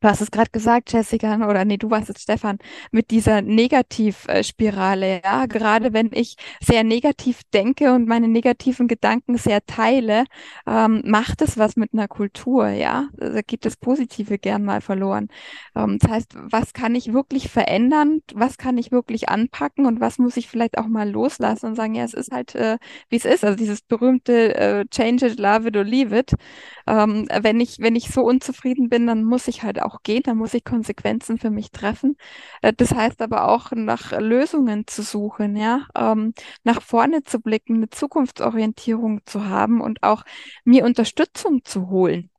Du hast es gerade gesagt, Jessica, oder nee, du warst es, Stefan, mit dieser Negativspirale, ja. Gerade wenn ich sehr negativ denke und meine negativen Gedanken sehr teile, ähm, macht es was mit einer Kultur, ja. Da geht das Positive gern mal verloren. Ähm, das heißt, was kann ich wirklich verändern? Was kann ich wirklich anpacken? Und was muss ich vielleicht auch mal loslassen und sagen, ja, es ist halt, äh, wie es ist. Also dieses berühmte äh, Change it, love it or leave it. Ähm, wenn ich, wenn ich so unzufrieden bin, dann muss ich halt auch gehen, dann muss ich Konsequenzen für mich treffen. Äh, das heißt aber auch nach Lösungen zu suchen, ja, ähm, nach vorne zu blicken, eine Zukunftsorientierung zu haben und auch mir Unterstützung zu holen.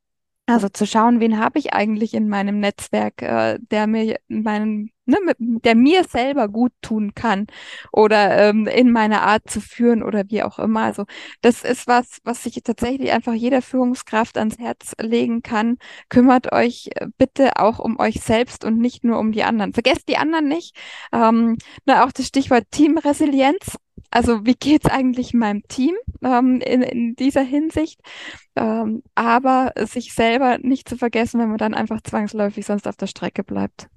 Also zu schauen, wen habe ich eigentlich in meinem Netzwerk, äh, der mir meinen, ne, mit, der mir selber gut tun kann oder ähm, in meiner Art zu führen oder wie auch immer. Also das ist was, was sich tatsächlich einfach jeder Führungskraft ans Herz legen kann. Kümmert euch äh, bitte auch um euch selbst und nicht nur um die anderen. Vergesst die anderen nicht. Ähm, na, auch das Stichwort Teamresilienz. Also wie geht's eigentlich meinem Team? ähm, in, in dieser Hinsicht. Ähm, aber sich selber nicht zu vergessen, wenn man dann einfach zwangsläufig sonst auf der Strecke bleibt.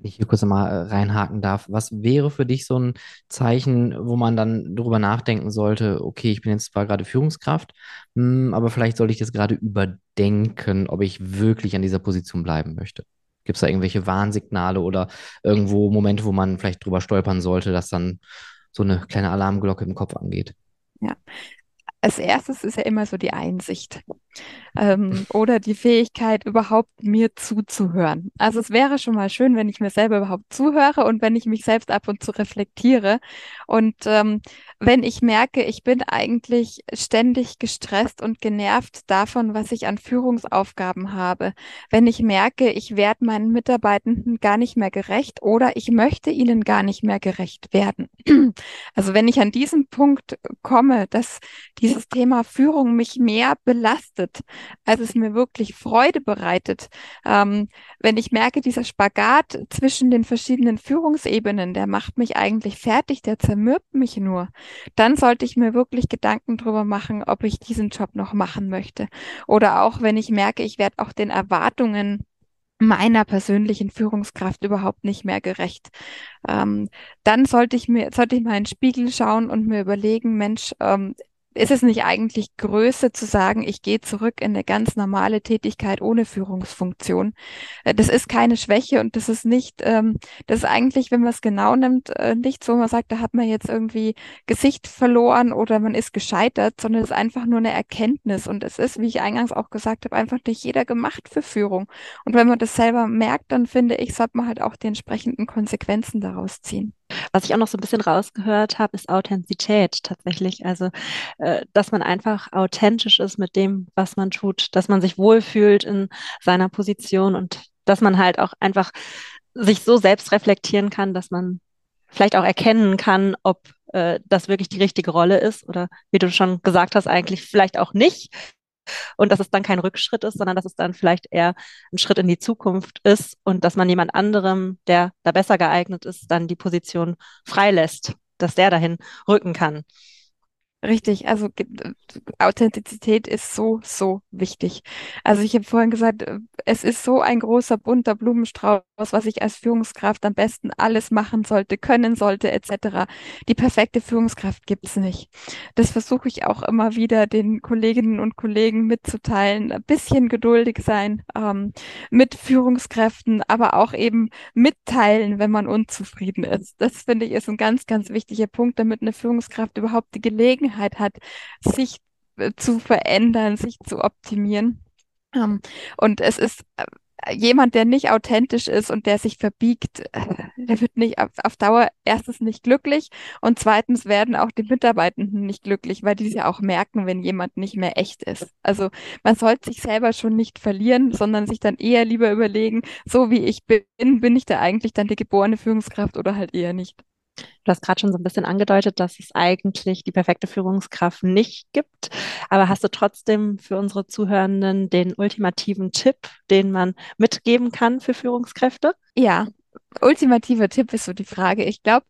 Wenn ich hier kurz mal äh, reinhaken darf, was wäre für dich so ein Zeichen, wo man dann darüber nachdenken sollte, okay, ich bin jetzt zwar gerade Führungskraft, hm, aber vielleicht sollte ich das gerade überdenken, ob ich wirklich an dieser Position bleiben möchte. Gibt es da irgendwelche Warnsignale oder irgendwo Momente, wo man vielleicht drüber stolpern sollte, dass dann so eine kleine Alarmglocke im Kopf angeht? Ja, als erstes ist ja immer so die Einsicht ähm, oder die Fähigkeit, überhaupt mir zuzuhören. Also es wäre schon mal schön, wenn ich mir selber überhaupt zuhöre und wenn ich mich selbst ab und zu reflektiere. Und ähm, wenn ich merke, ich bin eigentlich ständig gestresst und genervt davon, was ich an Führungsaufgaben habe. Wenn ich merke, ich werde meinen Mitarbeitenden gar nicht mehr gerecht oder ich möchte ihnen gar nicht mehr gerecht werden. Also wenn ich an diesen Punkt komme, dass dieses Thema Führung mich mehr belastet, als es mir wirklich Freude bereitet. Ähm, wenn ich merke, dieser Spagat zwischen den verschiedenen Führungsebenen, der macht mich eigentlich fertig, der zermürbt mich nur, dann sollte ich mir wirklich Gedanken darüber machen, ob ich diesen Job noch machen möchte. Oder auch wenn ich merke, ich werde auch den Erwartungen meiner persönlichen Führungskraft überhaupt nicht mehr gerecht. Ähm, dann sollte ich mir, sollte ich mal in den Spiegel schauen und mir überlegen, Mensch, ähm, ist es nicht eigentlich Größe zu sagen, ich gehe zurück in eine ganz normale Tätigkeit ohne Führungsfunktion? Äh, das ist keine Schwäche und das ist nicht, ähm, das ist eigentlich, wenn man es genau nimmt, äh, nicht so, man sagt, da hat man jetzt irgendwie Gesicht verloren oder man ist gescheitert, sondern es ist einfach nur eine Erkenntnis und es ist, wie ich eingangs auch gesagt habe, einfach nicht jeder gemacht für Führung. Und wenn man das selber merkt, dann finde ich, sollte man halt auch die entsprechenden Konsequenzen daraus ziehen. Was ich auch noch so ein bisschen rausgehört habe, ist Authentizität tatsächlich. Also, äh, dass man einfach authentisch ist mit dem, was man tut, dass man sich wohlfühlt in seiner Position und dass man halt auch einfach sich so selbst reflektieren kann, dass man vielleicht auch erkennen kann, ob äh, das wirklich die richtige Rolle ist oder wie du schon gesagt hast, eigentlich vielleicht auch nicht und dass es dann kein Rückschritt ist, sondern dass es dann vielleicht eher ein Schritt in die Zukunft ist und dass man jemand anderem, der da besser geeignet ist, dann die Position freilässt, dass der dahin rücken kann. Richtig, also Authentizität ist so, so wichtig. Also ich habe vorhin gesagt, äh, es ist so ein großer bunter Blumenstrauß, was ich als Führungskraft am besten alles machen sollte, können sollte, etc. Die perfekte Führungskraft gibt es nicht. Das versuche ich auch immer wieder den Kolleginnen und Kollegen mitzuteilen. Ein bisschen geduldig sein ähm, mit Führungskräften, aber auch eben mitteilen, wenn man unzufrieden ist. Das finde ich ist ein ganz, ganz wichtiger Punkt, damit eine Führungskraft überhaupt die Gelegenheit Gelegenheit hat, sich äh, zu verändern, sich zu optimieren. Ähm, und es ist äh, jemand, der nicht authentisch ist und der sich verbiegt, äh, der wird nicht auf, auf, Dauer erstens nicht glücklich und zweitens werden auch die Mitarbeitenden nicht glücklich, weil die ja auch merken, wenn jemand nicht mehr echt ist. Also man sollte sich selber schon nicht verlieren, sondern sich dann eher lieber überlegen, so wie ich bin, bin ich da eigentlich dann die geborene Führungskraft oder halt eher nicht. Du hast gerade schon so ein bisschen angedeutet, dass es eigentlich die perfekte Führungskraft nicht gibt. Aber hast du trotzdem für unsere Zuhörenden den ultimativen Tipp, den man mitgeben kann für Führungskräfte? Ja, ultimativer Tipp ist so die Frage. Ich glaube,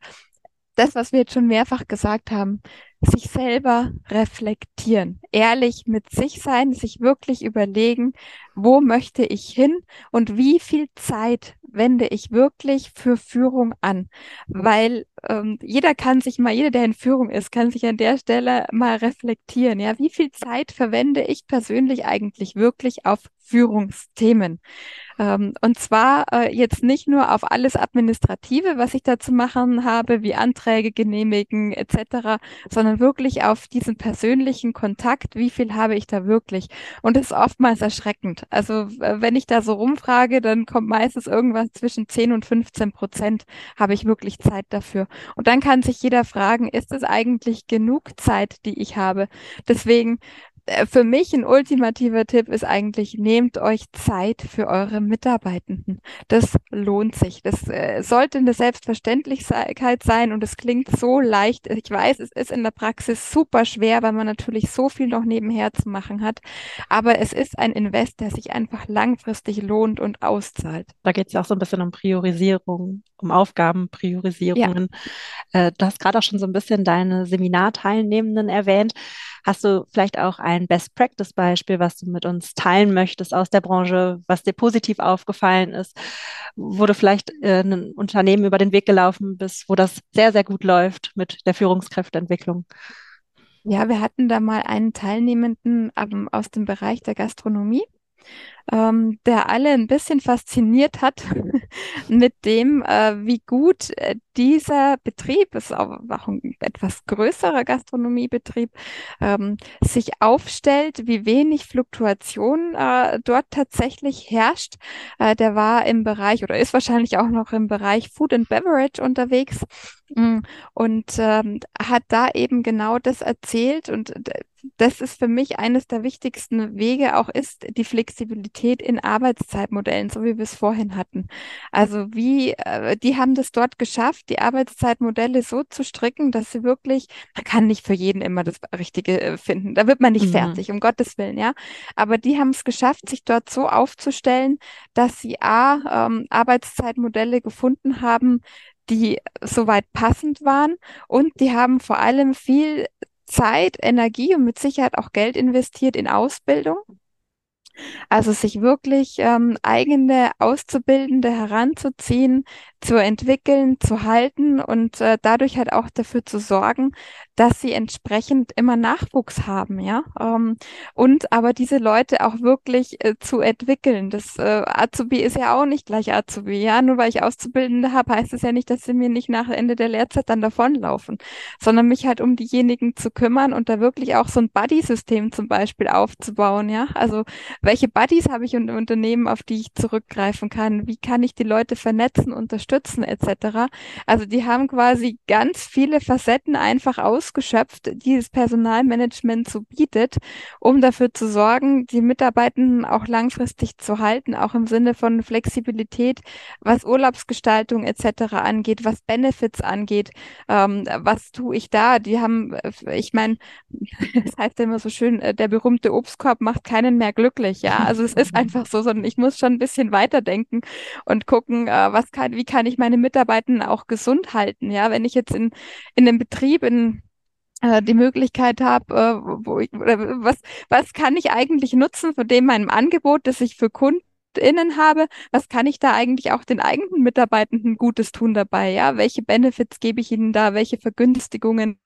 das, was wir jetzt schon mehrfach gesagt haben, sich selber reflektieren, ehrlich mit sich sein, sich wirklich überlegen, wo möchte ich hin und wie viel Zeit wende ich wirklich für Führung an? Weil ähm, jeder kann sich mal, jeder, der in Führung ist, kann sich an der Stelle mal reflektieren. Ja, wie viel Zeit verwende ich persönlich eigentlich wirklich auf Führungsthemen? Ähm, und zwar äh, jetzt nicht nur auf alles Administrative, was ich da zu machen habe, wie Anträge genehmigen etc., sondern wirklich auf diesen persönlichen Kontakt, wie viel habe ich da wirklich? Und das ist oftmals erschreckend. Also wenn ich da so rumfrage, dann kommt meistens irgendwas zwischen 10 und 15 Prozent habe ich wirklich Zeit dafür. Und dann kann sich jeder fragen, ist es eigentlich genug Zeit, die ich habe? Deswegen für mich ein ultimativer Tipp ist eigentlich, nehmt euch Zeit für eure Mitarbeitenden. Das lohnt sich. Das äh, sollte eine Selbstverständlichkeit sein und es klingt so leicht. Ich weiß, es ist in der Praxis super schwer, weil man natürlich so viel noch nebenher zu machen hat. Aber es ist ein Invest, der sich einfach langfristig lohnt und auszahlt. Da geht es ja auch so ein bisschen um Priorisierung, um Aufgabenpriorisierungen. Ja. Äh, du hast gerade auch schon so ein bisschen deine Seminarteilnehmenden erwähnt. Hast du vielleicht auch ein Best-Practice-Beispiel, was du mit uns teilen möchtest aus der Branche, was dir positiv aufgefallen ist, wo du vielleicht äh, ein Unternehmen über den Weg gelaufen bist, wo das sehr, sehr gut läuft mit der Führungskräfteentwicklung? Ja, wir hatten da mal einen Teilnehmenden ähm, aus dem Bereich der Gastronomie ähm, der alle ein bisschen fasziniert hat mit dem, äh, wie gut äh, dieser Betrieb, ist auch, auch ein etwas größerer Gastronomiebetrieb, ähm, sich aufstellt, wie wenig Fluktuation äh, dort tatsächlich herrscht. Äh, der war im Bereich oder ist wahrscheinlich auch noch im Bereich Food and Beverage unterwegs mm, und ähm, hat da eben genau das erzählt und das ist für mich eines der wichtigsten Wege auch ist die Flexibilität in Arbeitszeitmodellen, so wie wir es vorhin hatten. Also wie, äh, die haben das dort geschafft, die Arbeitszeitmodelle so zu stricken, dass sie wirklich, man kann nicht für jeden immer das Richtige äh, finden. Da wird man nicht mhm. fertig, um Gottes Willen, ja. Aber die haben es geschafft, sich dort so aufzustellen, dass sie A, ähm, Arbeitszeitmodelle gefunden haben, die soweit passend waren und die haben vor allem viel Zeit, Energie und mit Sicherheit auch Geld investiert in Ausbildung. Also sich wirklich ähm, eigene Auszubildende heranzuziehen, zu entwickeln, zu halten und äh, dadurch halt auch dafür zu sorgen, dass sie entsprechend immer Nachwuchs haben, ja. Ähm, und aber diese Leute auch wirklich äh, zu entwickeln. Das äh, Azubi ist ja auch nicht gleich Azubi, ja. Nur weil ich Auszubildende habe, heißt es ja nicht, dass sie mir nicht nach Ende der Lehrzeit dann davonlaufen, sondern mich halt um diejenigen zu kümmern und da wirklich auch so ein Buddy-System zum Beispiel aufzubauen, ja. Also welche Buddies habe ich in Unternehmen, auf die ich zurückgreifen kann? Wie kann ich die Leute vernetzen, unterstützen? Unterstützen etc. Also die haben quasi ganz viele Facetten einfach ausgeschöpft, die das Personalmanagement so bietet, um dafür zu sorgen, die Mitarbeitenden auch langfristig zu halten, auch im Sinne von Flexibilität, was Urlaubsgestaltung etc. angeht, was Benefits angeht. Ähm, was tue ich da? Die haben, äh, ich meine, das heißt ja immer so schön, äh, der berühmte Obstkorb macht keinen mehr glücklich. Ja, also es ist einfach so, sondern ich muss schon ein bisschen weiterdenken und gucken, äh, was kann, wie kann kann ich meine Mitarbeitenden auch gesund halten? Ja, wenn ich jetzt in, in einem Betrieb in äh, die Möglichkeit habe, äh, wo ich, was, was kann ich eigentlich nutzen von dem meinem Angebot, das ich für Kunden innen habe, was kann ich da eigentlich auch den eigenen Mitarbeitenden Gutes tun dabei? Ja, welche Benefits gebe ich ihnen da? Welche Vergünstigungen?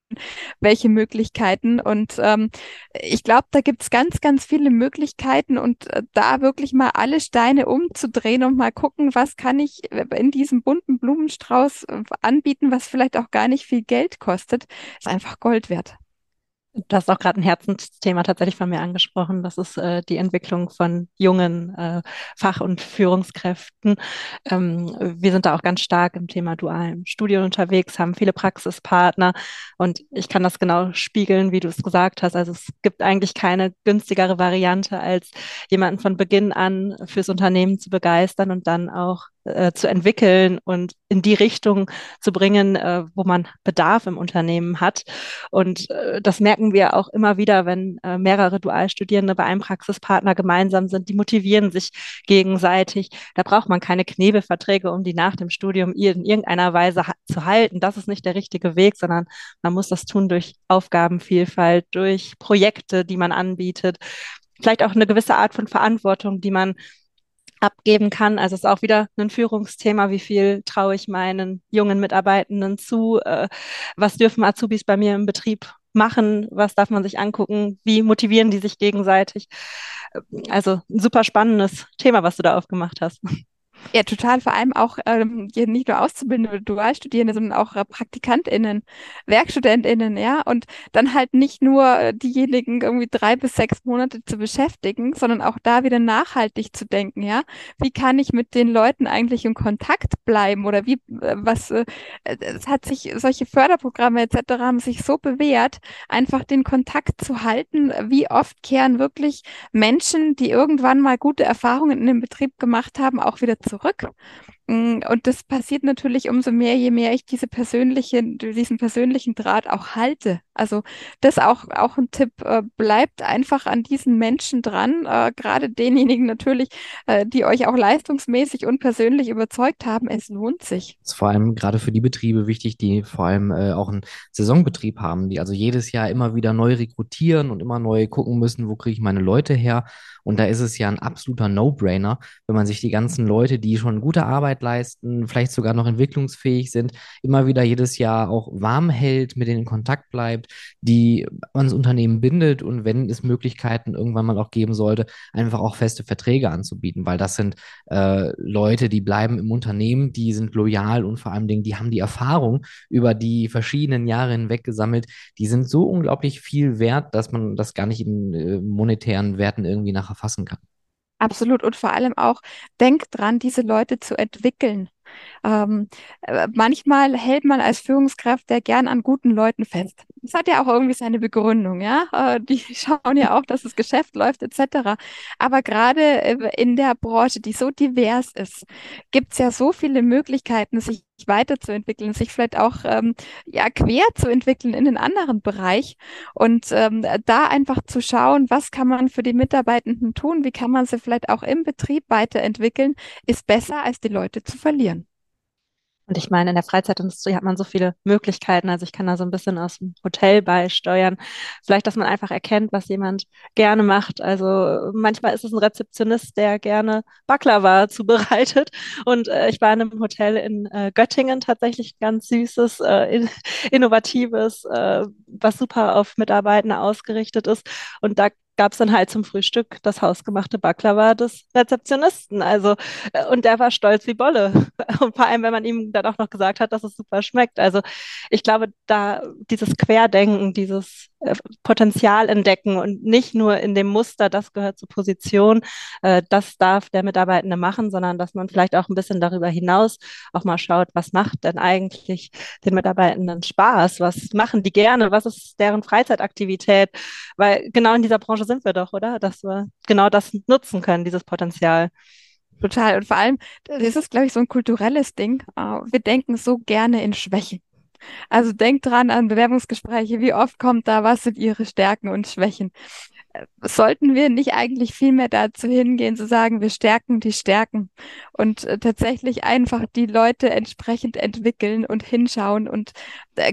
Welche Möglichkeiten? Und ähm, ich glaube, da gibt es ganz, ganz viele Möglichkeiten und äh, da wirklich mal alle Steine umzudrehen und mal gucken, was kann ich in diesem bunten Blumenstrauß äh, anbieten, was vielleicht auch gar nicht viel Geld kostet, ist einfach Gold wert. Du hast auch gerade ein Herzensthema tatsächlich von mir angesprochen. Das ist äh, die Entwicklung von jungen äh, Fach- und Führungskräften. Ähm, wir sind da auch ganz stark im Thema dualen Studium unterwegs, haben viele Praxispartner und ich kann das genau spiegeln, wie du es gesagt hast. Also es gibt eigentlich keine günstigere Variante, als jemanden von Beginn an fürs Unternehmen zu begeistern und dann auch äh, zu entwickeln und in die Richtung zu bringen, äh, wo man Bedarf im Unternehmen hat. Und äh, das merken wir auch immer wieder, wenn äh, mehrere Dualstudierende bei einem Praxispartner gemeinsam sind. Die motivieren sich gegenseitig. Da braucht man keine Knebelverträge, um die nach dem Studium in irgendeiner Weise ha zu halten. Das ist nicht der richtige Weg, sondern man muss das tun durch Aufgabenvielfalt, durch Projekte, die man anbietet. Vielleicht auch eine gewisse Art von Verantwortung, die man abgeben kann. Also es ist auch wieder ein Führungsthema, wie viel traue ich meinen jungen Mitarbeitenden zu, äh, was dürfen Azubis bei mir im Betrieb machen, was darf man sich angucken, wie motivieren die sich gegenseitig. Also ein super spannendes Thema, was du da aufgemacht hast. Ja, total. Vor allem auch ähm, nicht nur Auszubildende Dualstudierende, sondern auch äh, PraktikantInnen, WerkstudentInnen, ja. Und dann halt nicht nur äh, diejenigen irgendwie drei bis sechs Monate zu beschäftigen, sondern auch da wieder nachhaltig zu denken, ja. Wie kann ich mit den Leuten eigentlich in Kontakt bleiben oder wie, äh, was, äh, es hat sich, solche Förderprogramme etc. haben sich so bewährt, einfach den Kontakt zu halten. Wie oft kehren wirklich Menschen, die irgendwann mal gute Erfahrungen in dem Betrieb gemacht haben, auch wieder zurück? Zurück. Mm, und das passiert natürlich umso mehr, je mehr ich diese persönliche, diesen persönlichen Draht auch halte. Also das auch, auch ein Tipp, äh, bleibt einfach an diesen Menschen dran, äh, gerade denjenigen natürlich, äh, die euch auch leistungsmäßig und persönlich überzeugt haben. Es lohnt sich. Das ist vor allem gerade für die Betriebe wichtig, die vor allem äh, auch einen Saisonbetrieb haben, die also jedes Jahr immer wieder neu rekrutieren und immer neu gucken müssen, wo kriege ich meine Leute her. Und da ist es ja ein absoluter No-Brainer, wenn man sich die ganzen Leute, die schon gute Arbeit leisten, vielleicht sogar noch entwicklungsfähig sind, immer wieder jedes Jahr auch warm hält, mit denen in Kontakt bleibt, die ans Unternehmen bindet und wenn es Möglichkeiten irgendwann mal auch geben sollte, einfach auch feste Verträge anzubieten, weil das sind äh, Leute, die bleiben im Unternehmen, die sind loyal und vor allem Dingen, die haben die Erfahrung über die verschiedenen Jahre hinweg gesammelt, die sind so unglaublich viel wert, dass man das gar nicht in äh, monetären Werten irgendwie nachher fassen kann. Absolut. Und vor allem auch, denkt dran, diese Leute zu entwickeln. Ähm, äh, manchmal hält man als Führungskraft ja gern an guten Leuten fest. Das hat ja auch irgendwie seine Begründung, ja. Äh, die schauen ja auch, dass das Geschäft läuft, etc. Aber gerade äh, in der Branche, die so divers ist, gibt es ja so viele Möglichkeiten, sich weiterzuentwickeln, sich vielleicht auch ähm, ja quer zu entwickeln in einen anderen Bereich und ähm, da einfach zu schauen, was kann man für die Mitarbeitenden tun, wie kann man sie vielleicht auch im Betrieb weiterentwickeln, ist besser als die Leute zu verlieren. Und ich meine, in der Freizeitindustrie hat man so viele Möglichkeiten. Also ich kann da so ein bisschen aus dem Hotel beisteuern. Vielleicht, dass man einfach erkennt, was jemand gerne macht. Also manchmal ist es ein Rezeptionist, der gerne Baklava zubereitet. Und äh, ich war in einem Hotel in äh, Göttingen tatsächlich ganz süßes, äh, in, innovatives, äh, was super auf Mitarbeitende ausgerichtet ist. Und da gab es dann halt zum Frühstück das hausgemachte Baklava des Rezeptionisten. Also, äh, und der war stolz wie Bolle. Und vor allem, wenn man ihm dann auch noch gesagt hat, dass es super schmeckt. Also, ich glaube, da dieses Querdenken, dieses Potenzial entdecken und nicht nur in dem Muster, das gehört zur Position, äh, das darf der Mitarbeitende machen, sondern dass man vielleicht auch ein bisschen darüber hinaus auch mal schaut, was macht denn eigentlich den Mitarbeitenden Spaß? Was machen die gerne? Was ist deren Freizeitaktivität? Weil genau in dieser Branche sind wir doch, oder? Dass wir genau das nutzen können, dieses Potenzial. Total. Und vor allem, das ist, glaube ich, so ein kulturelles Ding. Äh, wir denken so gerne in Schwächen. Also denkt dran an Bewerbungsgespräche. Wie oft kommt da, was sind Ihre Stärken und Schwächen? sollten wir nicht eigentlich viel mehr dazu hingehen, zu sagen, wir stärken die Stärken und äh, tatsächlich einfach die Leute entsprechend entwickeln und hinschauen und äh,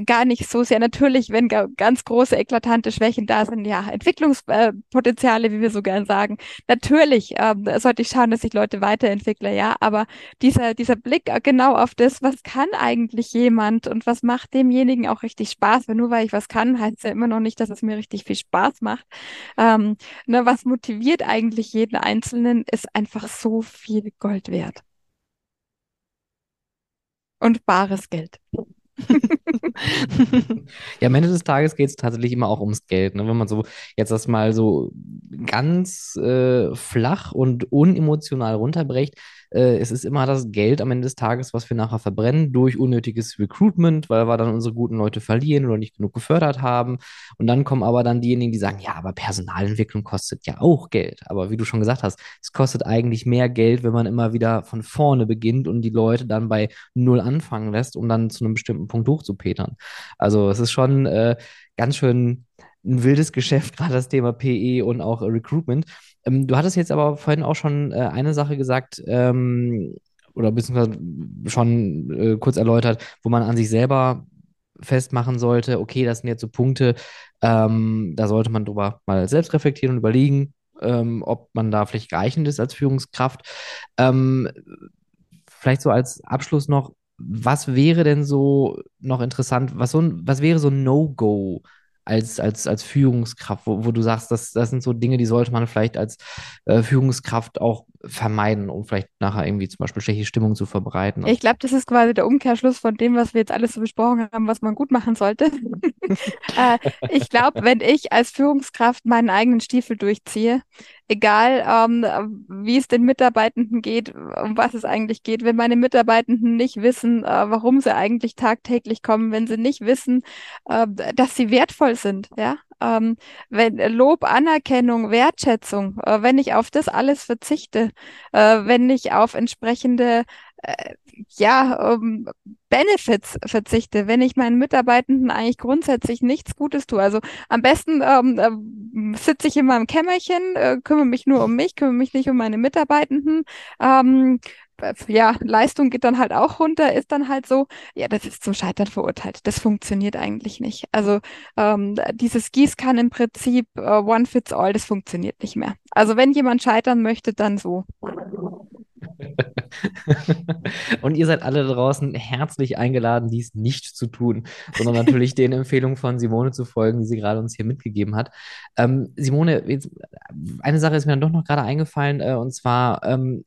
gar nicht so sehr natürlich, wenn ganz große eklatante Schwächen da sind, ja, Entwicklungspotenziale, wie wir so gern sagen. Natürlich ähm, sollte ich schauen, dass ich Leute weiterentwickle, ja, aber dieser, dieser Blick genau auf das, was kann eigentlich jemand und was macht demjenigen auch richtig Spaß, weil nur weil ich was kann, heißt ja immer noch nicht, dass es mir richtig viel Spaß macht. Ähm, ne, was motiviert eigentlich jeden Einzelnen, ist einfach so viel Gold wert. Und bares Geld. ja, am Ende des Tages geht es tatsächlich immer auch ums Geld. Ne? Wenn man so jetzt das mal so ganz äh, flach und unemotional runterbrecht, äh, es ist immer das Geld am Ende des Tages, was wir nachher verbrennen durch unnötiges Recruitment, weil wir dann unsere guten Leute verlieren oder nicht genug gefördert haben. Und dann kommen aber dann diejenigen, die sagen, ja, aber Personalentwicklung kostet ja auch Geld. Aber wie du schon gesagt hast, es kostet eigentlich mehr Geld, wenn man immer wieder von vorne beginnt und die Leute dann bei Null anfangen lässt, um dann zu einem bestimmten Punkt hochzupetern. Also es ist schon äh, ganz schön ein wildes Geschäft, gerade das Thema PE und auch Recruitment. Ähm, du hattest jetzt aber vorhin auch schon äh, eine Sache gesagt, ähm, oder beziehungsweise schon äh, kurz erläutert, wo man an sich selber festmachen sollte, okay, das sind jetzt so Punkte, ähm, da sollte man drüber mal selbst reflektieren und überlegen, ähm, ob man da vielleicht geeignet ist als Führungskraft. Ähm, vielleicht so als Abschluss noch, was wäre denn so noch interessant, was, so was wäre so ein No-Go als, als, als Führungskraft, wo, wo du sagst, das, das sind so Dinge, die sollte man vielleicht als äh, Führungskraft auch vermeiden, um vielleicht nachher irgendwie zum Beispiel schlechte Stimmung zu verbreiten? Ich glaube, das ist quasi der Umkehrschluss von dem, was wir jetzt alles so besprochen haben, was man gut machen sollte. äh, ich glaube, wenn ich als Führungskraft meinen eigenen Stiefel durchziehe, egal ähm, wie es den Mitarbeitenden geht, um was es eigentlich geht, wenn meine Mitarbeitenden nicht wissen, äh, warum sie eigentlich tagtäglich kommen, wenn sie nicht wissen, äh, dass sie wertvoll sind, ja, ähm, wenn Lob, Anerkennung, Wertschätzung, äh, wenn ich auf das alles verzichte, äh, wenn ich auf entsprechende äh, ja, um, Benefits verzichte, wenn ich meinen Mitarbeitenden eigentlich grundsätzlich nichts Gutes tue. Also am besten ähm, äh, sitze ich in meinem Kämmerchen, äh, kümmere mich nur um mich, kümmere mich nicht um meine Mitarbeitenden, ähm, ja, Leistung geht dann halt auch runter, ist dann halt so, ja, das ist zum Scheitern verurteilt. Das funktioniert eigentlich nicht. Also ähm, dieses Gießkannenprinzip äh, One Fits All, das funktioniert nicht mehr. Also wenn jemand scheitern möchte, dann so. Und ihr seid alle draußen herzlich eingeladen, dies nicht zu tun, sondern natürlich den Empfehlungen von Simone zu folgen, die sie gerade uns hier mitgegeben hat. Ähm, Simone, jetzt, eine Sache ist mir dann doch noch gerade eingefallen, äh, und zwar ähm,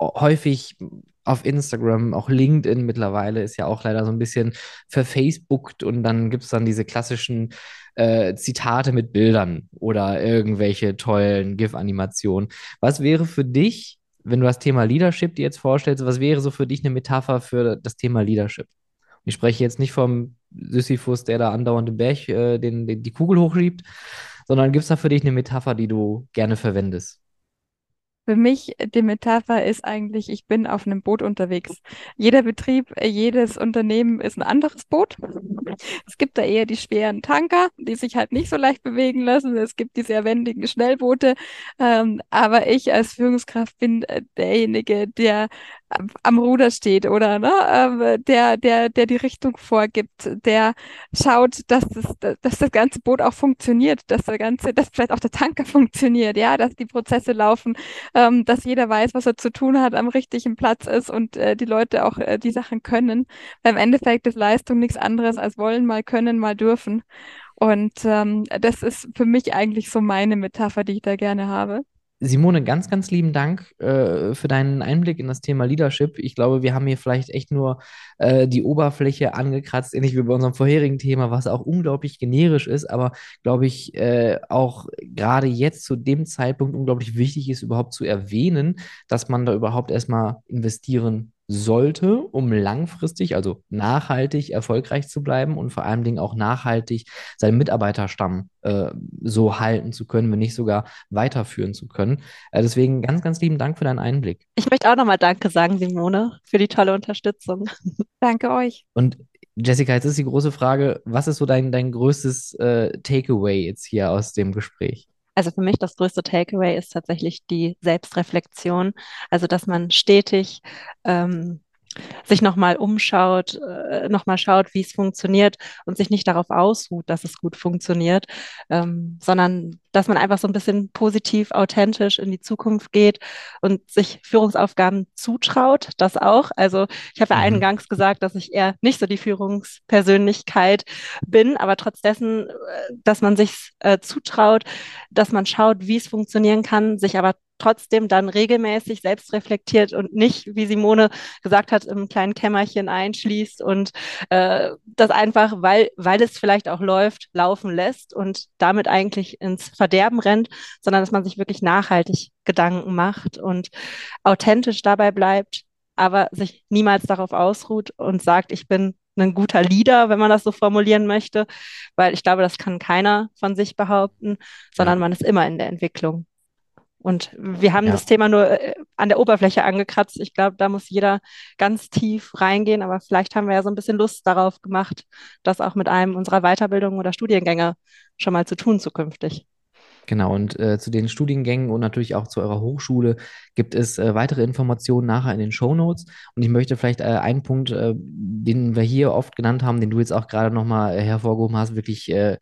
häufig auf Instagram, auch LinkedIn mittlerweile ist ja auch leider so ein bisschen verfacebookt und dann gibt es dann diese klassischen äh, Zitate mit Bildern oder irgendwelche tollen GIF-Animationen. Was wäre für dich wenn du das Thema Leadership dir jetzt vorstellst, was wäre so für dich eine Metapher für das Thema Leadership? Ich spreche jetzt nicht vom Sisyphus, der da andauernd im Berg äh, den, den, die Kugel hochschiebt, sondern gibt es da für dich eine Metapher, die du gerne verwendest? Für mich die Metapher ist eigentlich, ich bin auf einem Boot unterwegs. Jeder Betrieb, jedes Unternehmen ist ein anderes Boot. Es gibt da eher die schweren Tanker, die sich halt nicht so leicht bewegen lassen. Es gibt die sehr wendigen Schnellboote. Ähm, aber ich als Führungskraft bin äh, derjenige, der am Ruder steht oder ne, ähm, der, der, der die Richtung vorgibt, der schaut, dass das, dass das ganze Boot auch funktioniert, dass der ganze, dass vielleicht auch der Tanker funktioniert, ja, dass die Prozesse laufen, ähm, dass jeder weiß, was er zu tun hat, am richtigen Platz ist und äh, die Leute auch äh, die Sachen können. Weil im Endeffekt ist Leistung nichts anderes als wollen, mal können, mal dürfen. Und ähm, das ist für mich eigentlich so meine Metapher, die ich da gerne habe. Simone, ganz, ganz lieben Dank äh, für deinen Einblick in das Thema Leadership. Ich glaube, wir haben hier vielleicht echt nur äh, die Oberfläche angekratzt, ähnlich wie bei unserem vorherigen Thema, was auch unglaublich generisch ist, aber glaube ich äh, auch gerade jetzt zu dem Zeitpunkt unglaublich wichtig ist, überhaupt zu erwähnen, dass man da überhaupt erstmal investieren sollte, um langfristig, also nachhaltig erfolgreich zu bleiben und vor allen Dingen auch nachhaltig seinen Mitarbeiterstamm äh, so halten zu können, wenn nicht sogar weiterführen zu können. Äh, deswegen ganz, ganz lieben Dank für deinen Einblick. Ich möchte auch nochmal Danke sagen, Simone, für die tolle Unterstützung. Danke euch. Und Jessica, jetzt ist die große Frage, was ist so dein, dein größtes äh, Takeaway jetzt hier aus dem Gespräch? Also für mich das größte Takeaway ist tatsächlich die Selbstreflexion. Also dass man stetig ähm, sich nochmal umschaut, äh, nochmal schaut, wie es funktioniert und sich nicht darauf ausruht, dass es gut funktioniert, ähm, sondern dass man einfach so ein bisschen positiv, authentisch in die Zukunft geht und sich Führungsaufgaben zutraut, das auch. Also ich habe ja mhm. eingangs gesagt, dass ich eher nicht so die Führungspersönlichkeit bin, aber trotz dessen, äh, dass man sich äh, zutraut, dass man schaut, wie es funktionieren kann, sich aber trotzdem dann regelmäßig selbst reflektiert und nicht, wie Simone gesagt hat, im kleinen Kämmerchen einschließt und äh, das einfach, weil, weil es vielleicht auch läuft, laufen lässt und damit eigentlich ins Verderben rennt, sondern dass man sich wirklich nachhaltig Gedanken macht und authentisch dabei bleibt, aber sich niemals darauf ausruht und sagt, ich bin ein guter Leader, wenn man das so formulieren möchte, weil ich glaube, das kann keiner von sich behaupten, sondern man ist immer in der Entwicklung. Und wir haben ja. das Thema nur äh, an der Oberfläche angekratzt. Ich glaube, da muss jeder ganz tief reingehen. Aber vielleicht haben wir ja so ein bisschen Lust darauf gemacht, das auch mit einem unserer Weiterbildungen oder Studiengänge schon mal zu tun zukünftig. Genau, und äh, zu den Studiengängen und natürlich auch zu eurer Hochschule gibt es äh, weitere Informationen nachher in den Show Notes. Und ich möchte vielleicht äh, einen Punkt, äh, den wir hier oft genannt haben, den du jetzt auch gerade nochmal äh, hervorgehoben hast, wirklich äh,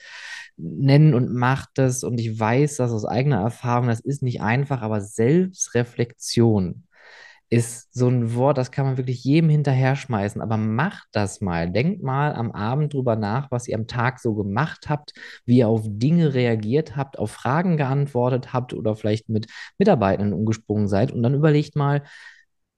nennen und macht das. Und ich weiß das aus eigener Erfahrung, das ist nicht einfach, aber Selbstreflexion ist so ein Wort, das kann man wirklich jedem hinterher schmeißen, aber macht das mal. Denkt mal am Abend drüber nach, was ihr am Tag so gemacht habt, wie ihr auf Dinge reagiert habt, auf Fragen geantwortet habt oder vielleicht mit Mitarbeitenden umgesprungen seid und dann überlegt mal,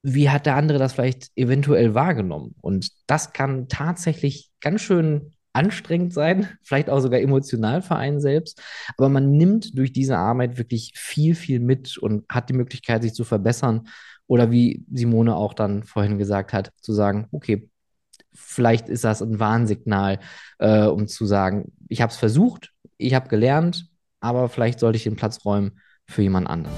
wie hat der andere das vielleicht eventuell wahrgenommen? Und das kann tatsächlich ganz schön anstrengend sein, vielleicht auch sogar emotional für einen selbst. Aber man nimmt durch diese Arbeit wirklich viel, viel mit und hat die Möglichkeit, sich zu verbessern. Oder wie Simone auch dann vorhin gesagt hat, zu sagen, okay, vielleicht ist das ein Warnsignal, äh, um zu sagen, ich habe es versucht, ich habe gelernt, aber vielleicht sollte ich den Platz räumen für jemand anderen.